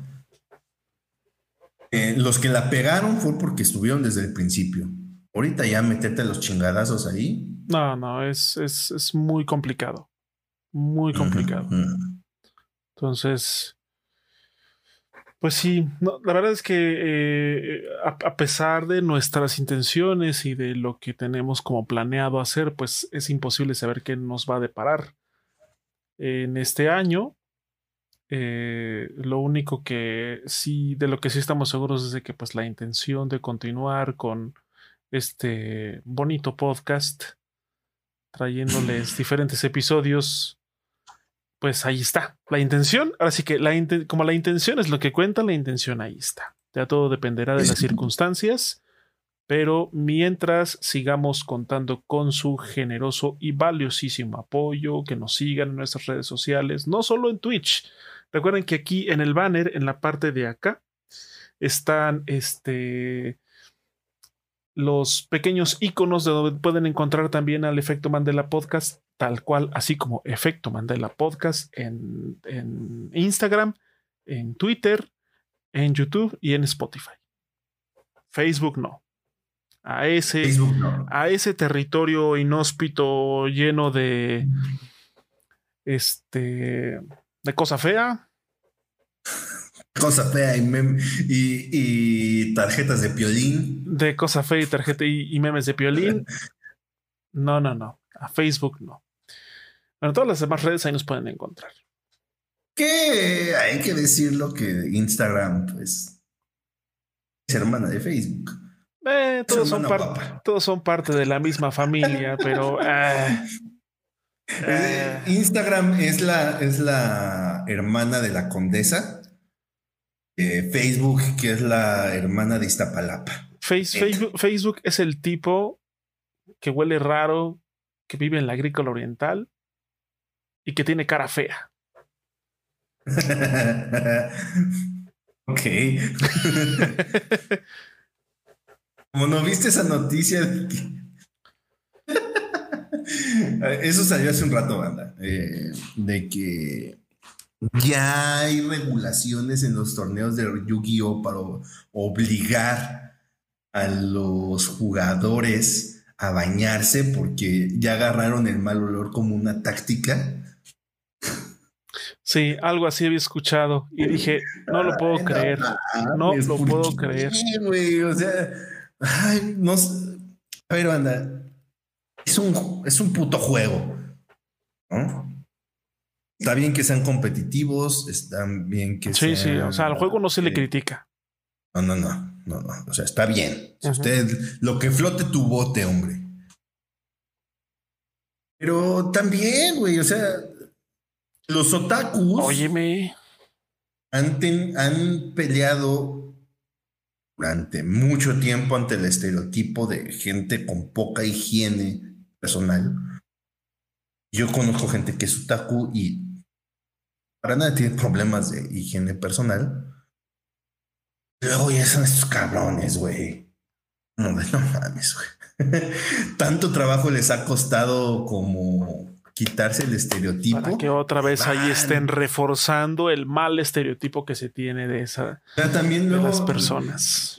Eh, los que la pegaron fue porque estuvieron desde el principio. Ahorita ya meterte los chingadazos ahí. No, no, es, es, muy complicado. Muy complicado. Entonces, pues sí, la verdad es que eh, a, pesar de nuestras intenciones y de lo que tenemos como planeado hacer, pues es imposible saber qué nos va a deparar en este año. Eh, lo único que sí, de lo que sí estamos seguros es de que pues la intención de continuar con este bonito podcast, trayéndoles diferentes episodios, pues ahí está. La intención, ahora sí que la como la intención es lo que cuenta, la intención ahí está. Ya todo dependerá de las circunstancias pero mientras sigamos contando con su generoso y valiosísimo apoyo, que nos sigan en nuestras redes sociales, no solo en Twitch. Recuerden que aquí en el banner, en la parte de acá, están este, los pequeños iconos de donde pueden encontrar también al Efecto Mandela Podcast, tal cual, así como Efecto Mandela Podcast en, en Instagram, en Twitter, en YouTube y en Spotify. Facebook no a ese, a ese territorio inhóspito lleno de este de cosa fea. cosa fea y, tarjetas de piolín. De cosa fea y tarjeta y, memes de piolín. No, no, no. A Facebook no. Bueno, todas las demás redes ahí nos pueden encontrar. Que hay que decirlo que Instagram, pues, es hermana de Facebook. Eh, todos, son todos son parte de la misma familia, pero. Eh, eh. Instagram es la, es la hermana de la condesa. Facebook, que es la hermana de Iztapalapa. Facebook, Facebook es el tipo que huele raro, que vive en la agrícola oriental y que tiene cara fea. ok. Como no viste esa noticia Eso salió hace un rato, banda. Eh, de que ya hay regulaciones en los torneos de Yu-Gi-Oh! para obligar a los jugadores a bañarse porque ya agarraron el mal olor como una táctica. Sí, algo así había escuchado y dije, no lo puedo creer, no lo puedo creer. o sea, ay, no A ver, banda, es un, es un puto juego, Está bien que sean competitivos, está bien que Sí, sí, o sea, al juego no se le critica. No, no, no, no, no, o sea, está bien. usted, lo que flote tu bote, hombre. Pero también, güey, o sea, los otakus. Óyeme. Han, han peleado durante mucho tiempo ante el estereotipo de gente con poca higiene personal. Yo conozco gente que es otaku y para nada tiene problemas de higiene personal. Luego ya son estos cabrones, güey. No, no mames, güey. Tanto trabajo les ha costado como quitarse el estereotipo. Para que otra vez ahí estén reforzando el mal estereotipo que se tiene de esa también de las personas.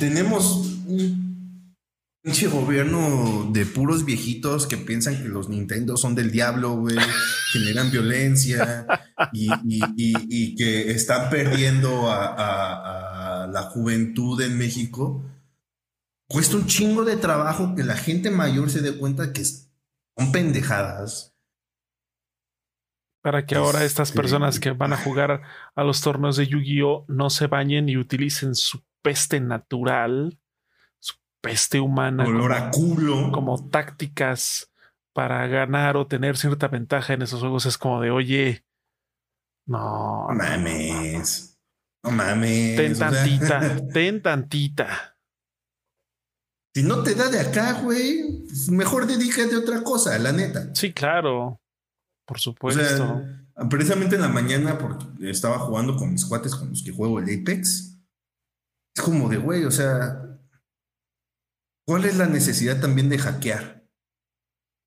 Tenemos un pinche gobierno de puros viejitos que piensan que los Nintendo son del diablo, güey, generan violencia y, que están perdiendo a, a la juventud en México. Cuesta un chingo de trabajo que la gente mayor se dé cuenta que son pendejadas. Para que ahora estas personas que van a jugar a los torneos de Yu-Gi-Oh no se bañen y utilicen su peste natural, su peste humana, como, como tácticas para ganar o tener cierta ventaja en esos juegos. Es como de, oye, no. No mames. No mames. Ten tantita, ten tantita. Si no te da de acá, güey, mejor dedícate a otra cosa, la neta. Sí, claro. Por supuesto. precisamente en la mañana, porque estaba jugando con mis cuates con los que juego el Apex. Es como de, güey, o sea, ¿cuál es la necesidad también de hackear?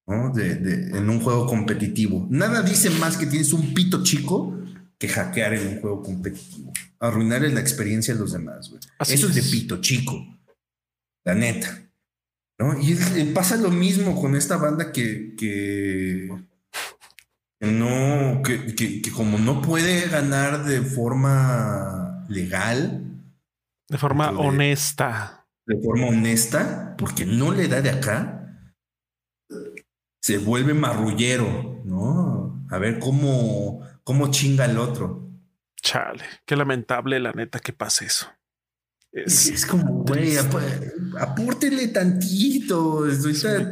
¿no? De, en un juego competitivo. Nada dice más que tienes un pito chico que hackear en un juego competitivo. Arruinar la experiencia de los demás, güey. Eso es de pito chico la neta. ¿no? Y pasa lo mismo con esta banda que, que, no, que, que, como no puede ganar de forma legal. De forma honesta. De forma honesta, porque no le da de acá, se vuelve marrullero, ¿no? A ver cómo, cómo chinga el otro. Chale, qué lamentable la neta que pase eso. Es, como, güey, apórtele tantito.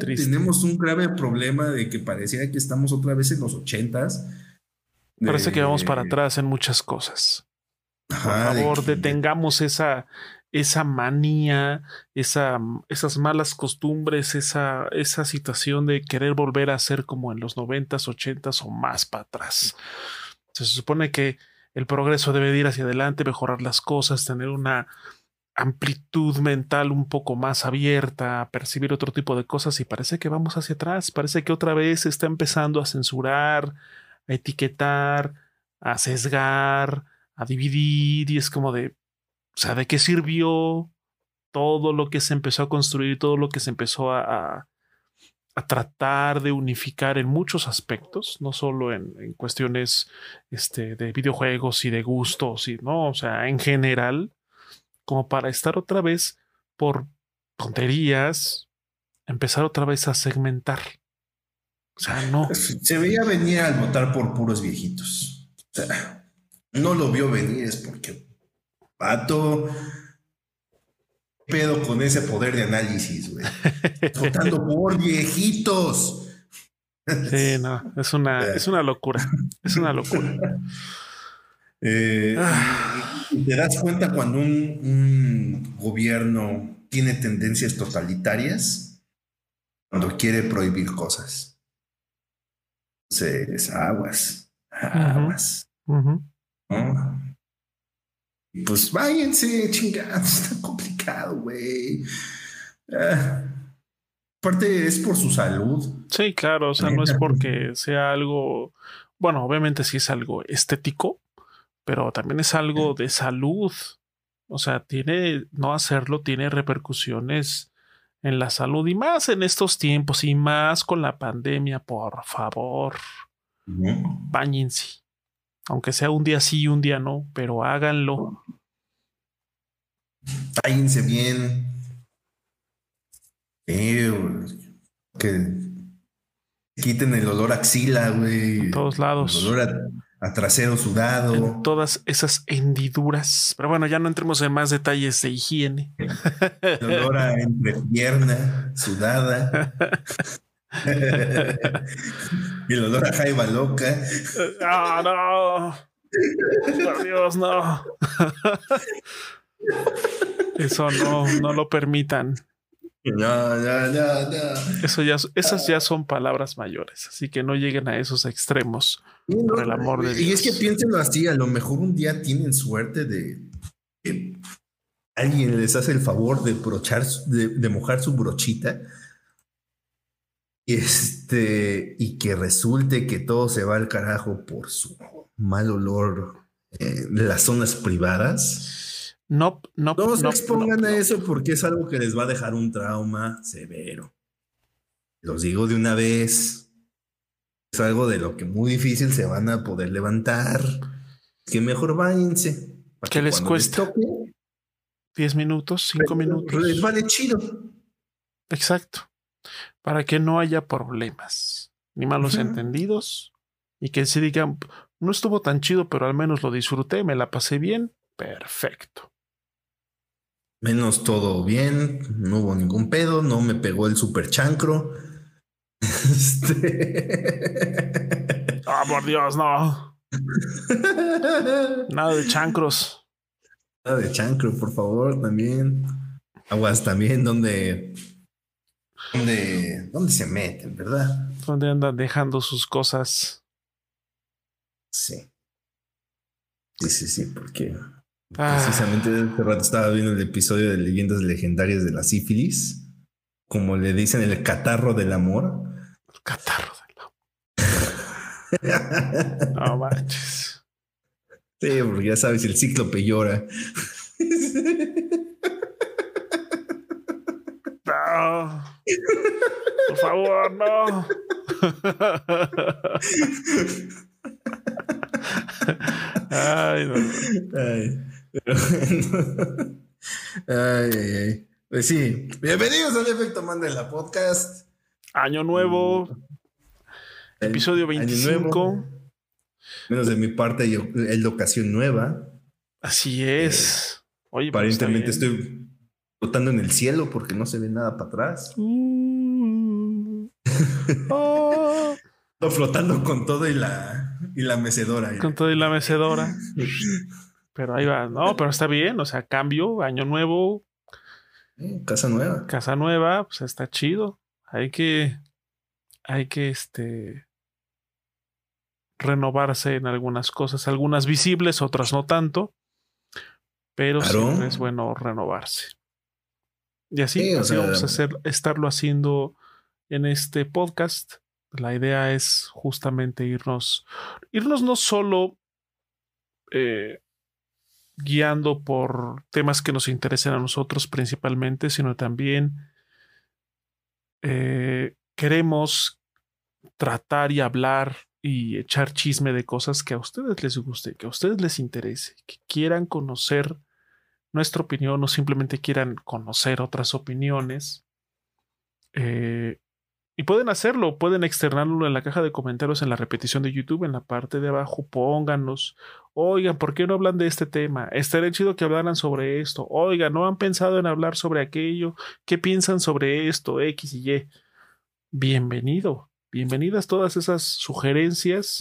tenemos un grave problema de que pareciera que estamos otra vez en los ochentas. Parece que vamos para atrás en muchas cosas. Por favor, detengamos esa, esa manía, esa, esas malas costumbres, esa, esa situación de querer volver a ser como en los noventas, ochentas o más para atrás. Se supone que el progreso debe ir hacia adelante, mejorar las cosas, tener una, amplitud mental un poco más abierta a percibir otro tipo de cosas y parece que vamos hacia atrás, parece que otra vez se está empezando a censurar, a etiquetar, a sesgar, a dividir y es como de, o sea, ¿de qué sirvió todo lo que se empezó a construir, todo lo que se empezó a, a tratar de unificar en muchos aspectos, no solo en, cuestiones este, de videojuegos y de gustos, y, ¿no? o sea, en general, como para estar otra vez por tonterías, empezar otra vez a segmentar. O sea, no. Se veía venir al votar por puros viejitos. O sea, no lo vio venir, es porque pato pedo con ese poder de análisis, güey. Votando por viejitos. Sí, no, es una, es una locura. Es una locura. Eh, ah. te das cuenta cuando un, gobierno tiene tendencias totalitarias, cuando quiere prohibir cosas. Entonces, aguas, aguas. Pues váyanse, chingados, está complicado, güey. Ah, aparte es por su salud. Sí, claro, o sea, no es porque sea algo, bueno, obviamente sí es algo estético, pero también es algo de salud. O sea, tiene, no hacerlo tiene repercusiones en la salud y más en estos tiempos y más con la pandemia, por favor. Báñense. Aunque sea un día sí y un día no, pero háganlo. Báñense bien. que quiten el olor a axila, güey. En todos lados. El olor a, trasero sudado. todas esas hendiduras. Pero bueno, ya no entremos en más detalles de higiene. El olor a entrepierna, sudada. y el olor a jaiba loca. Ah, no. Por Dios, no. Eso no, no lo permitan. No, no, no, no. Eso ya, esas ya son palabras mayores, así que no lleguen a esos extremos. Por el amor de Dios. Y es que piénsenlo así, a lo mejor un día tienen suerte de que alguien les hace el favor de brochar, de mojar su brochita este, y que resulte que todo se va al carajo por su mal olor de las zonas privadas. No, no, no se expongan a eso porque es algo que les va a dejar un trauma severo. Los digo de una vez. Es algo de lo que muy difícil se van a poder levantar. Que mejor váyanse. ¿Qué les cuesta? 10 minutos, 5 minutos. Les vale chido. Exacto para que no haya problemas ni malos entendidos y que se digan, no estuvo tan chido, pero al menos lo disfruté, me la pasé bien, perfecto. Menos todo bien, no hubo ningún pedo, no me pegó el super chancro. Este... Ah, por Dios, no. Nada de chancros. Nada de chancro, por favor, también. Aguas también, donde ¿Dónde, ¿Dónde se meten, verdad? ¿Dónde andan dejando sus cosas? Sí. Sí, sí, sí, porque ah. precisamente hace rato estaba viendo el episodio de Leyendas Legendarias de la sífilis, como le dicen el catarro del amor. Catarro del amor. no manches. Sí, porque ya sabes, el cíclope llora. Por favor, no. Ay, no. Ay, ay, ay, Pues sí, bienvenidos al Efecto la Podcast. Año nuevo. Mm. episodio 25. Menos de mi parte, yo, es la ocasión nueva. Así es. Oye, pues, aparentemente estoy flotando en el cielo porque no se ve nada para atrás. Mm. flotando con todo y la, y la mecedora. Con todo y la mecedora. pero ahí va, no, pero está bien, o sea, cambio, año nuevo. casa nueva. Casa nueva, pues está chido. Hay que, hay que, este, renovarse en algunas cosas, algunas visibles, otras no tanto, pero siempre es bueno renovarse. Y así, vamos a hacer, estarlo haciendo en este podcast. La idea es justamente irnos, irnos no solo eh, guiando por temas que nos interesen a nosotros principalmente, sino también eh, queremos tratar y hablar y echar chisme de cosas que a ustedes les guste, que a ustedes les interese, que quieran conocer nuestra opinión o simplemente quieran conocer otras opiniones. Eh, y pueden hacerlo, pueden externarlo en la caja de comentarios en la repetición de YouTube, en la parte de abajo, pónganos, oigan, ¿por qué no hablan de este tema? Estaría chido que hablaran sobre esto, oigan, ¿no han pensado en hablar sobre aquello? ¿Qué piensan sobre esto? X y Y. Bienvenido, bienvenidas todas esas sugerencias,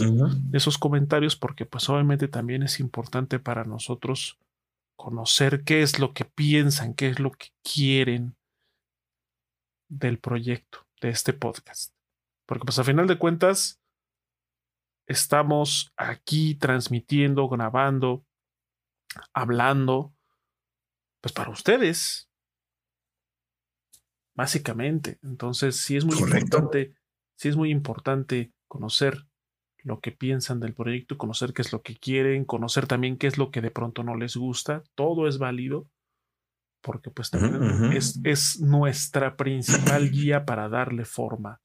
esos comentarios, porque pues obviamente también es importante para nosotros conocer qué es lo que piensan, qué es lo que quieren del proyecto de este podcast. Porque pues a final de cuentas estamos aquí transmitiendo, grabando, hablando, pues para ustedes. Básicamente. Entonces sí es muy importante, sí es muy importante conocer lo que piensan del proyecto, conocer qué es lo que quieren, conocer también qué es lo que de pronto no les gusta. Todo es válido porque pues también es, es, nuestra principal guía para darle forma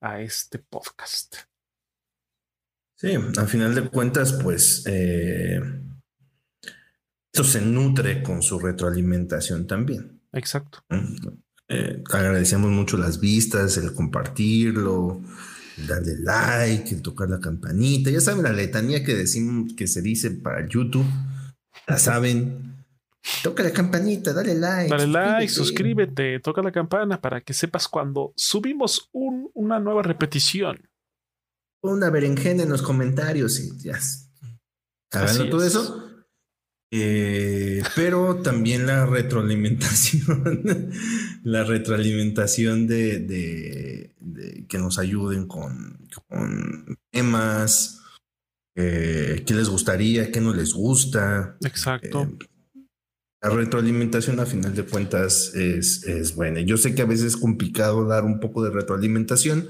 a este podcast. Sí, al final de cuentas, pues eh, esto se nutre con su retroalimentación también. Exacto. Eh, agradecemos mucho las vistas, el compartirlo, darle like, el tocar la campanita. Ya saben la letanía que decimos que se dice para YouTube. La saben. Toca la campanita, dale like. Dale like, suscríbete, toca la campana para que sepas cuando subimos una nueva repetición. Una berenjena en los comentarios y ya. Hablando todo eso. Eh, pero también la retroalimentación, la retroalimentación de, que nos ayuden con, temas, eh, qué les gustaría, qué no les gusta. Exacto. Eh, la retroalimentación a final de cuentas es, es buena. Yo sé que a veces es complicado dar un poco de retroalimentación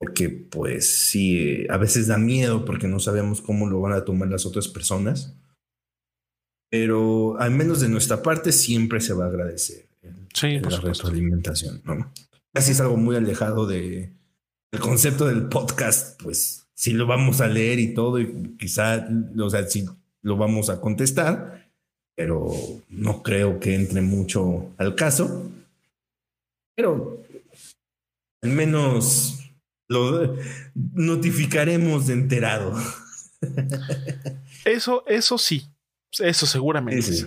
porque pues sí, a veces da miedo porque no sabemos cómo lo van a tomar las otras personas. Pero al menos de nuestra parte siempre se va a agradecer la retroalimentación, ¿no? Así es algo muy alejado de el concepto del podcast, pues sí lo vamos a leer y todo, y quizá, o sea, sí lo vamos a contestar, pero no creo que entre mucho al caso. Pero al menos lo notificaremos de enterado. Eso, eso sí, eso seguramente. Sí,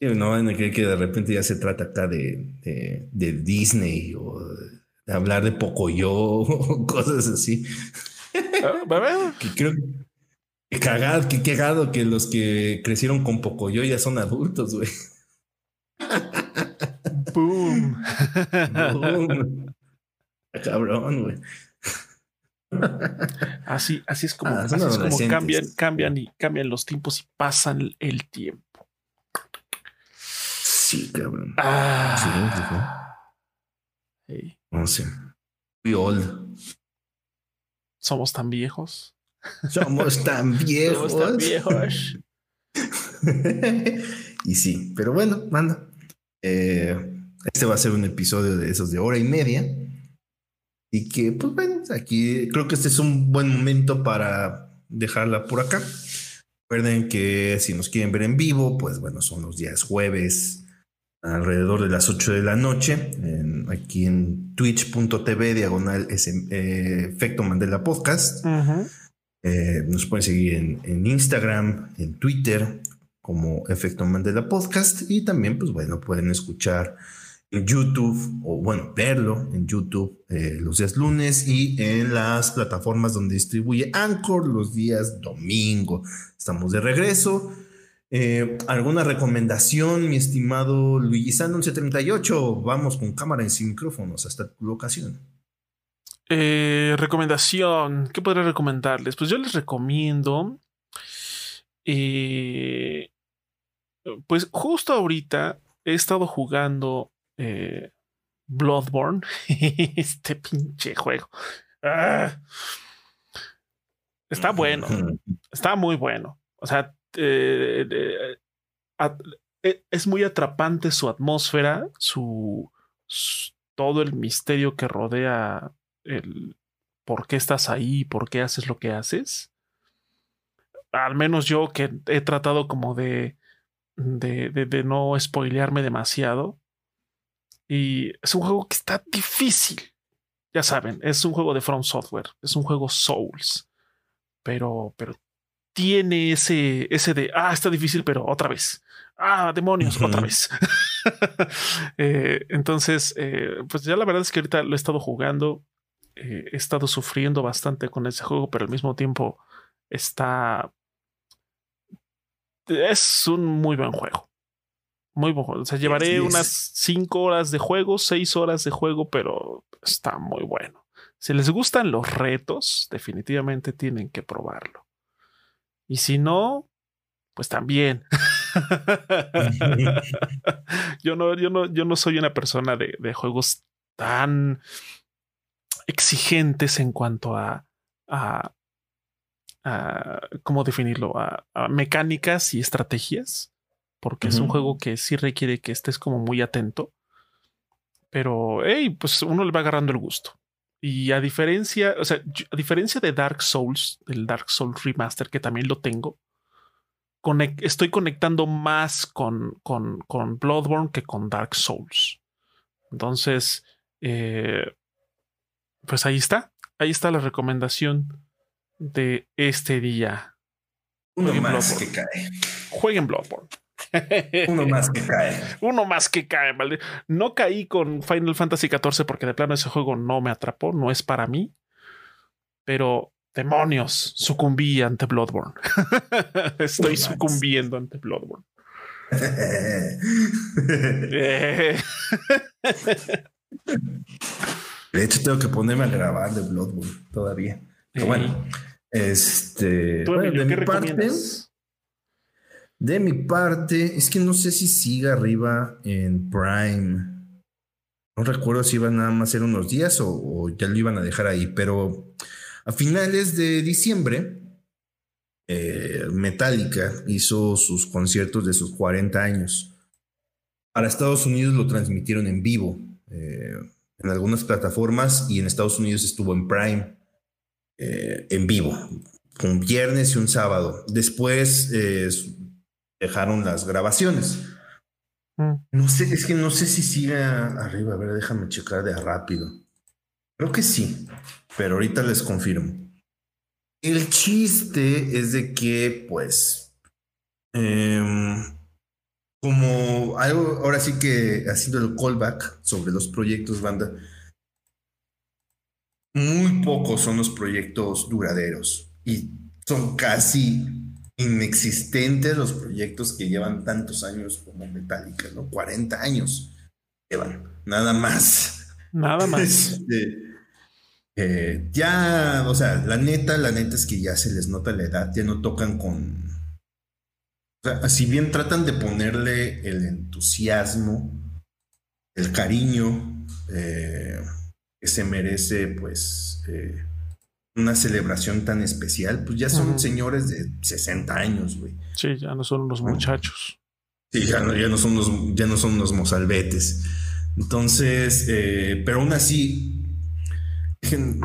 No van a creer que de repente ya se trata acá de, de, Disney o de hablar de Pocoyo o cosas así. Que creo que cagado, que cagado que los que crecieron con Pocoyo ya son adultos, güey. Boom. Boom. Cabrón, güey. Así, así es como, ah, cambian, cambian y cambian los tiempos y pasan el tiempo. Sí, cabrón. Ah. No sé. We old. Somos tan viejos. Somos tan viejos. Somos tan viejos. y sí, pero bueno, manda. Eh, este va a ser un episodio de esos de hora y media. Y que, pues bueno, aquí creo que este es un buen momento para dejarla por acá. Recuerden que si nos quieren ver en vivo, pues bueno, son los días jueves alrededor de las 8 de la noche, aquí en twitch.tv diagonal eh, efecto Mandela Podcast. Eh, nos pueden seguir en, Instagram, en Twitter como efecto Mandela Podcast y también pues bueno pueden escuchar en YouTube, o bueno, verlo en YouTube eh, los días lunes y en las plataformas donde distribuye Anchor los días domingo. Estamos de regreso. Eh, ¿Alguna recomendación, mi estimado Luigi Sandon 1138? Vamos con cámara y sin micrófonos hasta tu locación. Eh, recomendación, ¿qué podría recomendarles? Pues yo les recomiendo. pues justo ahorita he estado jugando eh, Bloodborne. este pinche juego. Ah. Está bueno. Está muy bueno. O sea, eh, eh, es muy atrapante su atmósfera, su, todo el misterio que rodea el por qué estás ahí, por qué haces lo que haces. Al menos yo que he tratado como de, de, de, no spoilearme demasiado. Y es un juego que está difícil. Ya saben, es un juego de From Software, es un juego Souls. Pero, pero tiene ese, ese de, ah, está difícil, pero otra vez. Ah, demonios, otra vez. Eh, entonces, eh, pues ya la verdad es que ahorita lo he estado jugando. Eh, he estado sufriendo bastante con ese juego, pero al mismo tiempo está... Es un muy buen juego. Muy buen juego. O sea, llevaré unas cinco horas de juego, seis horas de juego, pero está muy bueno. Si les gustan los retos, definitivamente tienen que probarlo. Y si no, pues también. yo, no, yo, no, yo no soy una persona de, juegos tan exigentes en cuanto a, a, ¿cómo definirlo? A, mecánicas y estrategias, porque es un juego que sí requiere que estés como muy atento. Pero, hey, pues uno le va agarrando el gusto. Y a diferencia, o sea, a diferencia de Dark Souls, el Dark Souls Remaster, que también lo tengo, estoy conectando más con, con, con, Bloodborne que con Dark Souls. Entonces, eh, pues ahí está. Ahí está la recomendación de este día. Uno más que cae. Jueguen Bloodborne. Uno más que cae. Uno más que cae, ¿vale? No caí con Final Fantasy XIV porque de plano ese juego no me atrapó, no es para mí. Pero demonios, sucumbí ante Bloodborne. Estoy sucumbiendo ante Bloodborne. de hecho, tengo que ponerme a grabar de Bloodborne todavía. Pero bueno, este. de mi parte, de mi parte, es que no sé si siga arriba en Prime. No recuerdo si iban nada más a ser unos días o, ya lo iban a dejar ahí, pero a finales de diciembre, eh, Metallica hizo sus conciertos de sus 40 años. Para Estados Unidos lo transmitieron en vivo, eh, en algunas plataformas y en Estados Unidos estuvo en Prime eh, en vivo, un viernes y un sábado. Después dejaron las grabaciones. Mm. No sé, es que no sé si sigue arriba. A ver, déjame checar de rápido. Creo que sí, pero ahorita les confirmo. El chiste es de que, pues, em, como algo, ahora sí que haciendo el callback sobre los proyectos banda, muy pocos son los proyectos duraderos y son casi inexistentes los proyectos que llevan tantos años como Metallica, ¿no? 40 años llevan, nada más. Nada más. Este, eh, ya, o sea, la neta, la neta es que ya se les nota la edad, ya no tocan con... O sea, si bien tratan de ponerle el entusiasmo, el cariño eh, que se merece, pues... Eh, una celebración tan especial, pues ya son señores de 60 años, güey. Sí, ya no son unos muchachos. Sí, ya no, ya no son unos, ya no son unos mozalbetes. Entonces, eh, pero aún así,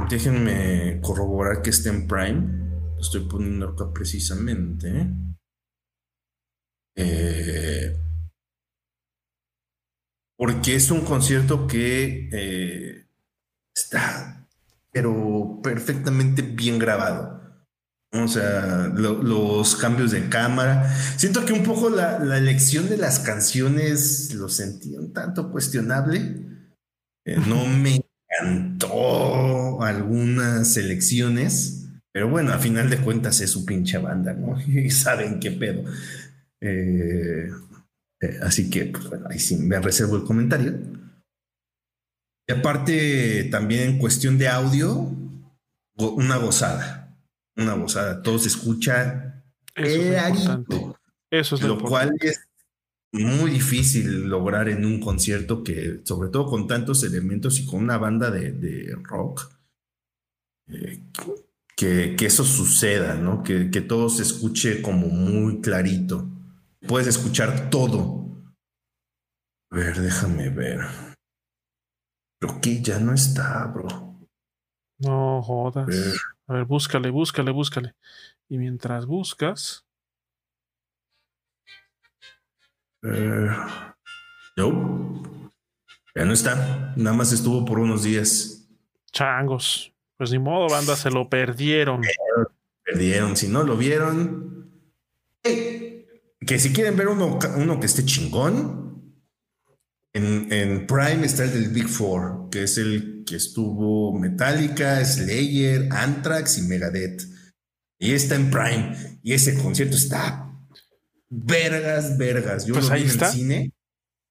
déjenme corroborar que esté en Prime. estoy poniendo acá precisamente. Eh, porque es un concierto que eh, está pero perfectamente bien grabado. O sea, los cambios de cámara. Siento que un poco la, elección de las canciones lo sentí un tanto cuestionable. Eh, no me encantó algunas selecciones, pero bueno, a final de cuentas es su pinche banda, ¿no? Y saben qué pedo. Eh, eh, así que, pues bueno, ahí sí me reservo el comentario. Y aparte, también en cuestión de audio, una gozada. Una gozada. Todo se escucha Eso es lo, lo cual es muy difícil lograr en un concierto que, sobre todo con tantos elementos y con una banda de, rock, eh, que, eso suceda, ¿no? Que, que todo se escuche como muy clarito. Puedes escuchar todo. A ver, déjame ver. Creo que ya no está, bro. No jodas. A ver, búscale, búscale, búscale. Y mientras buscas. Eh, no. Ya no está. Nada más estuvo por unos días. Changos. Pues ni modo, banda, se lo perdieron. Perdieron. Si no lo vieron. Que si quieren ver uno, uno que esté chingón. En, en, Prime está el del Big Four, que es el que estuvo Metallica, Slayer, Anthrax y Megadeth. Y está en Prime. Y ese concierto está vergas, vergas. Yo pues lo vi en el cine,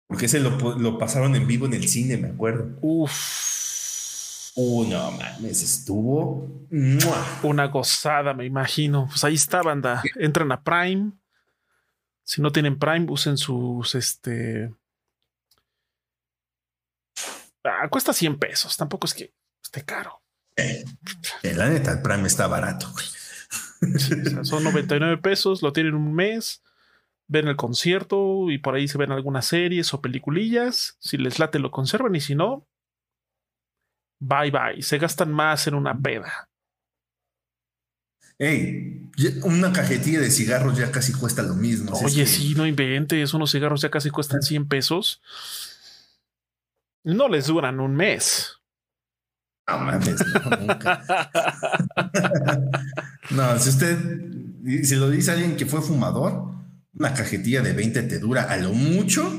porque ese lo, lo, pasaron en vivo en el cine, me acuerdo. Uf. Uh, no mames, estuvo ¡mua! una gozada, me imagino. Pues ahí está, banda. Entran a Prime. Si no tienen Prime, usen sus este. Ah, cuesta 100 pesos. Tampoco es que esté caro. Eh, la neta, el Prime está barato. Sí, o sea, son 99 pesos, lo tienen un mes ven el concierto y por ahí se ven algunas series o peliculillas. Si les late, lo conservan y si no, bye bye. Se gastan más en una peda. Hey, una cajetilla de cigarros ya casi cuesta lo mismo. Oye, es que... sí, no inventes. Unos cigarros ya casi cuestan 100 pesos. No les duran un mes. No mames, no, nunca. no, si usted, si lo dice alguien que fue fumador, una cajetilla de 20 te dura a lo mucho.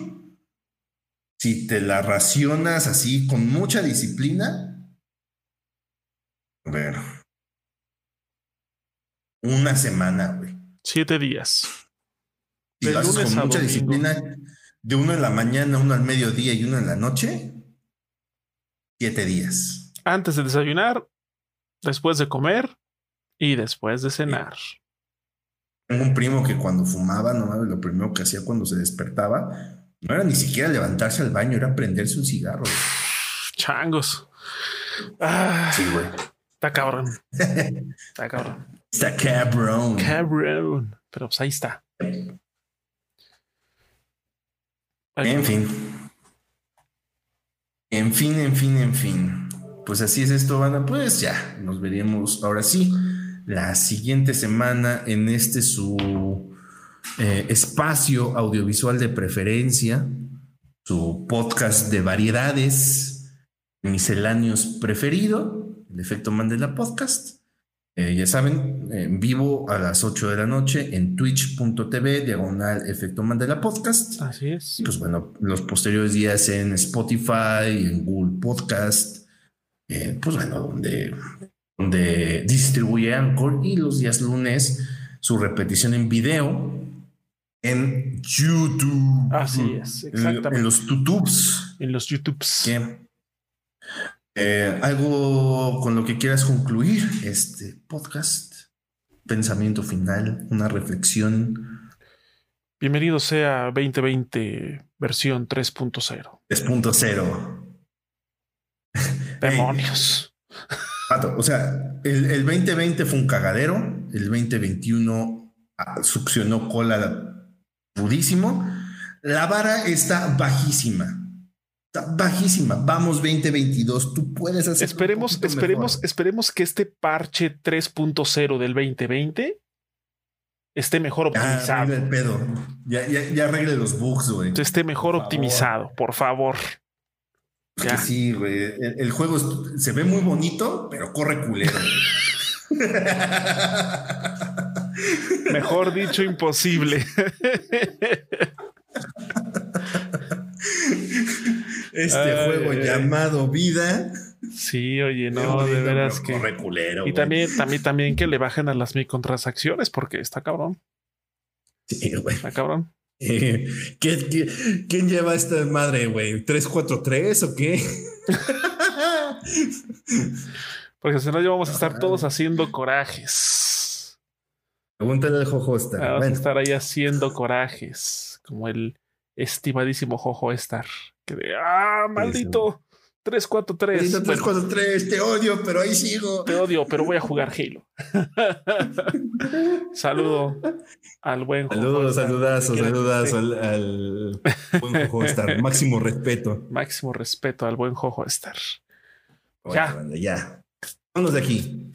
Si te la racionas así con mucha disciplina. A ver. Una semana, güey. Siete días. Si lo haces con mucha domingo. disciplina, de uno en la mañana, uno al mediodía y uno en la noche, siete días. Antes de desayunar, después de comer y después de cenar. Tengo un primo que cuando fumaba, no lo primero que hacía cuando se despertaba, no era ni siquiera levantarse al baño, era prenderse un cigarro. Güey. Changos. Ah, sí, güey. Está cabrón. Está cabrón. Está cabrón. Cabrón. Pero pues ahí está. Ahí en fin. En fin, en fin, en fin. Pues así es esto, banda. Pues ya, nos veríamos ahora sí la siguiente semana en este su eh, espacio audiovisual de preferencia, su podcast de variedades, misceláneos preferido, el efecto Mandela Podcast. Eh, ya saben, en vivo a las 8 de la noche en twitch.tv, diagonal efecto Mandela Podcast. Así es. Pues bueno, los posteriores días en Spotify, en Google Podcast, eh, pues bueno, donde donde distribuye Anchor y los días lunes su repetición en video en YouTube. Así es, exactamente. En, en los YouTubes. En los YouTubes. ¿Qué? Eh, algo con lo que quieras concluir este podcast, pensamiento final, una reflexión. Bienvenido sea 2020 versión 3.0. 3.0. Demonios. Hey. O sea, el, el, 2020 fue un cagadero, el 2021 succionó cola pudísimo. La vara está bajísima. Está bajísima. Vamos 2022. Tú puedes hacer. Esperemos, esperemos, mejor. esperemos que este parche 3.0 del 2020 esté mejor optimizado. Ya, pedo. Ya, ya, ya, arregle los bugs, güey. Esté mejor por optimizado, favor. por favor. Ya. Sí, güey. El, el, juego se ve muy bonito, pero corre culero. Mejor dicho, imposible. Este ay, juego ay. llamado vida. Sí, oye, no, de veras que. Culero. Y también, también, también que le bajen a las microtransacciones, porque está cabrón. Sí, güey. Está cabrón. Eh, ¿quién, quién, quién lleva esta madre, güey? ¿343 o qué? Porque si no, ya vamos a estar todos haciendo corajes. Pregúntale al Jojo Star. Vamos bueno. a estar ahí haciendo corajes, como el estimadísimo Jojo Star. Que de, ah, maldito, 343. 343, te odio, pero ahí sigo. Te odio, pero voy a jugar Halo. Saludo al buen Saludos, saludazos, saludas al, al, buen Jojo Star. Máximo respeto. Máximo respeto al buen Jojo Star. ya. ya. Vámonos de aquí.